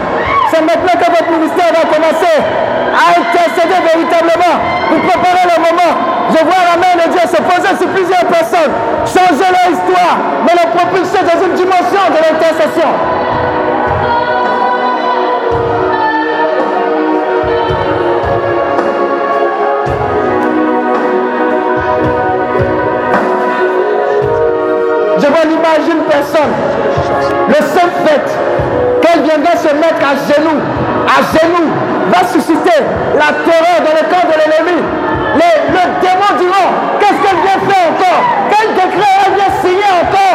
C'est maintenant que votre ministère va commencer à intercéder véritablement pour préparer le moment. Je vois la main de Dieu se poser sur plusieurs personnes, changer leur histoire, mais le propulser dans une dimension de l'intercession. D'une personne. Le seul fait qu'elle viendra se mettre à genoux, à genoux, va susciter la terreur dans le camp de l'ennemi. Les- Le démon diront, qu'est-ce qu'elle vient faire encore?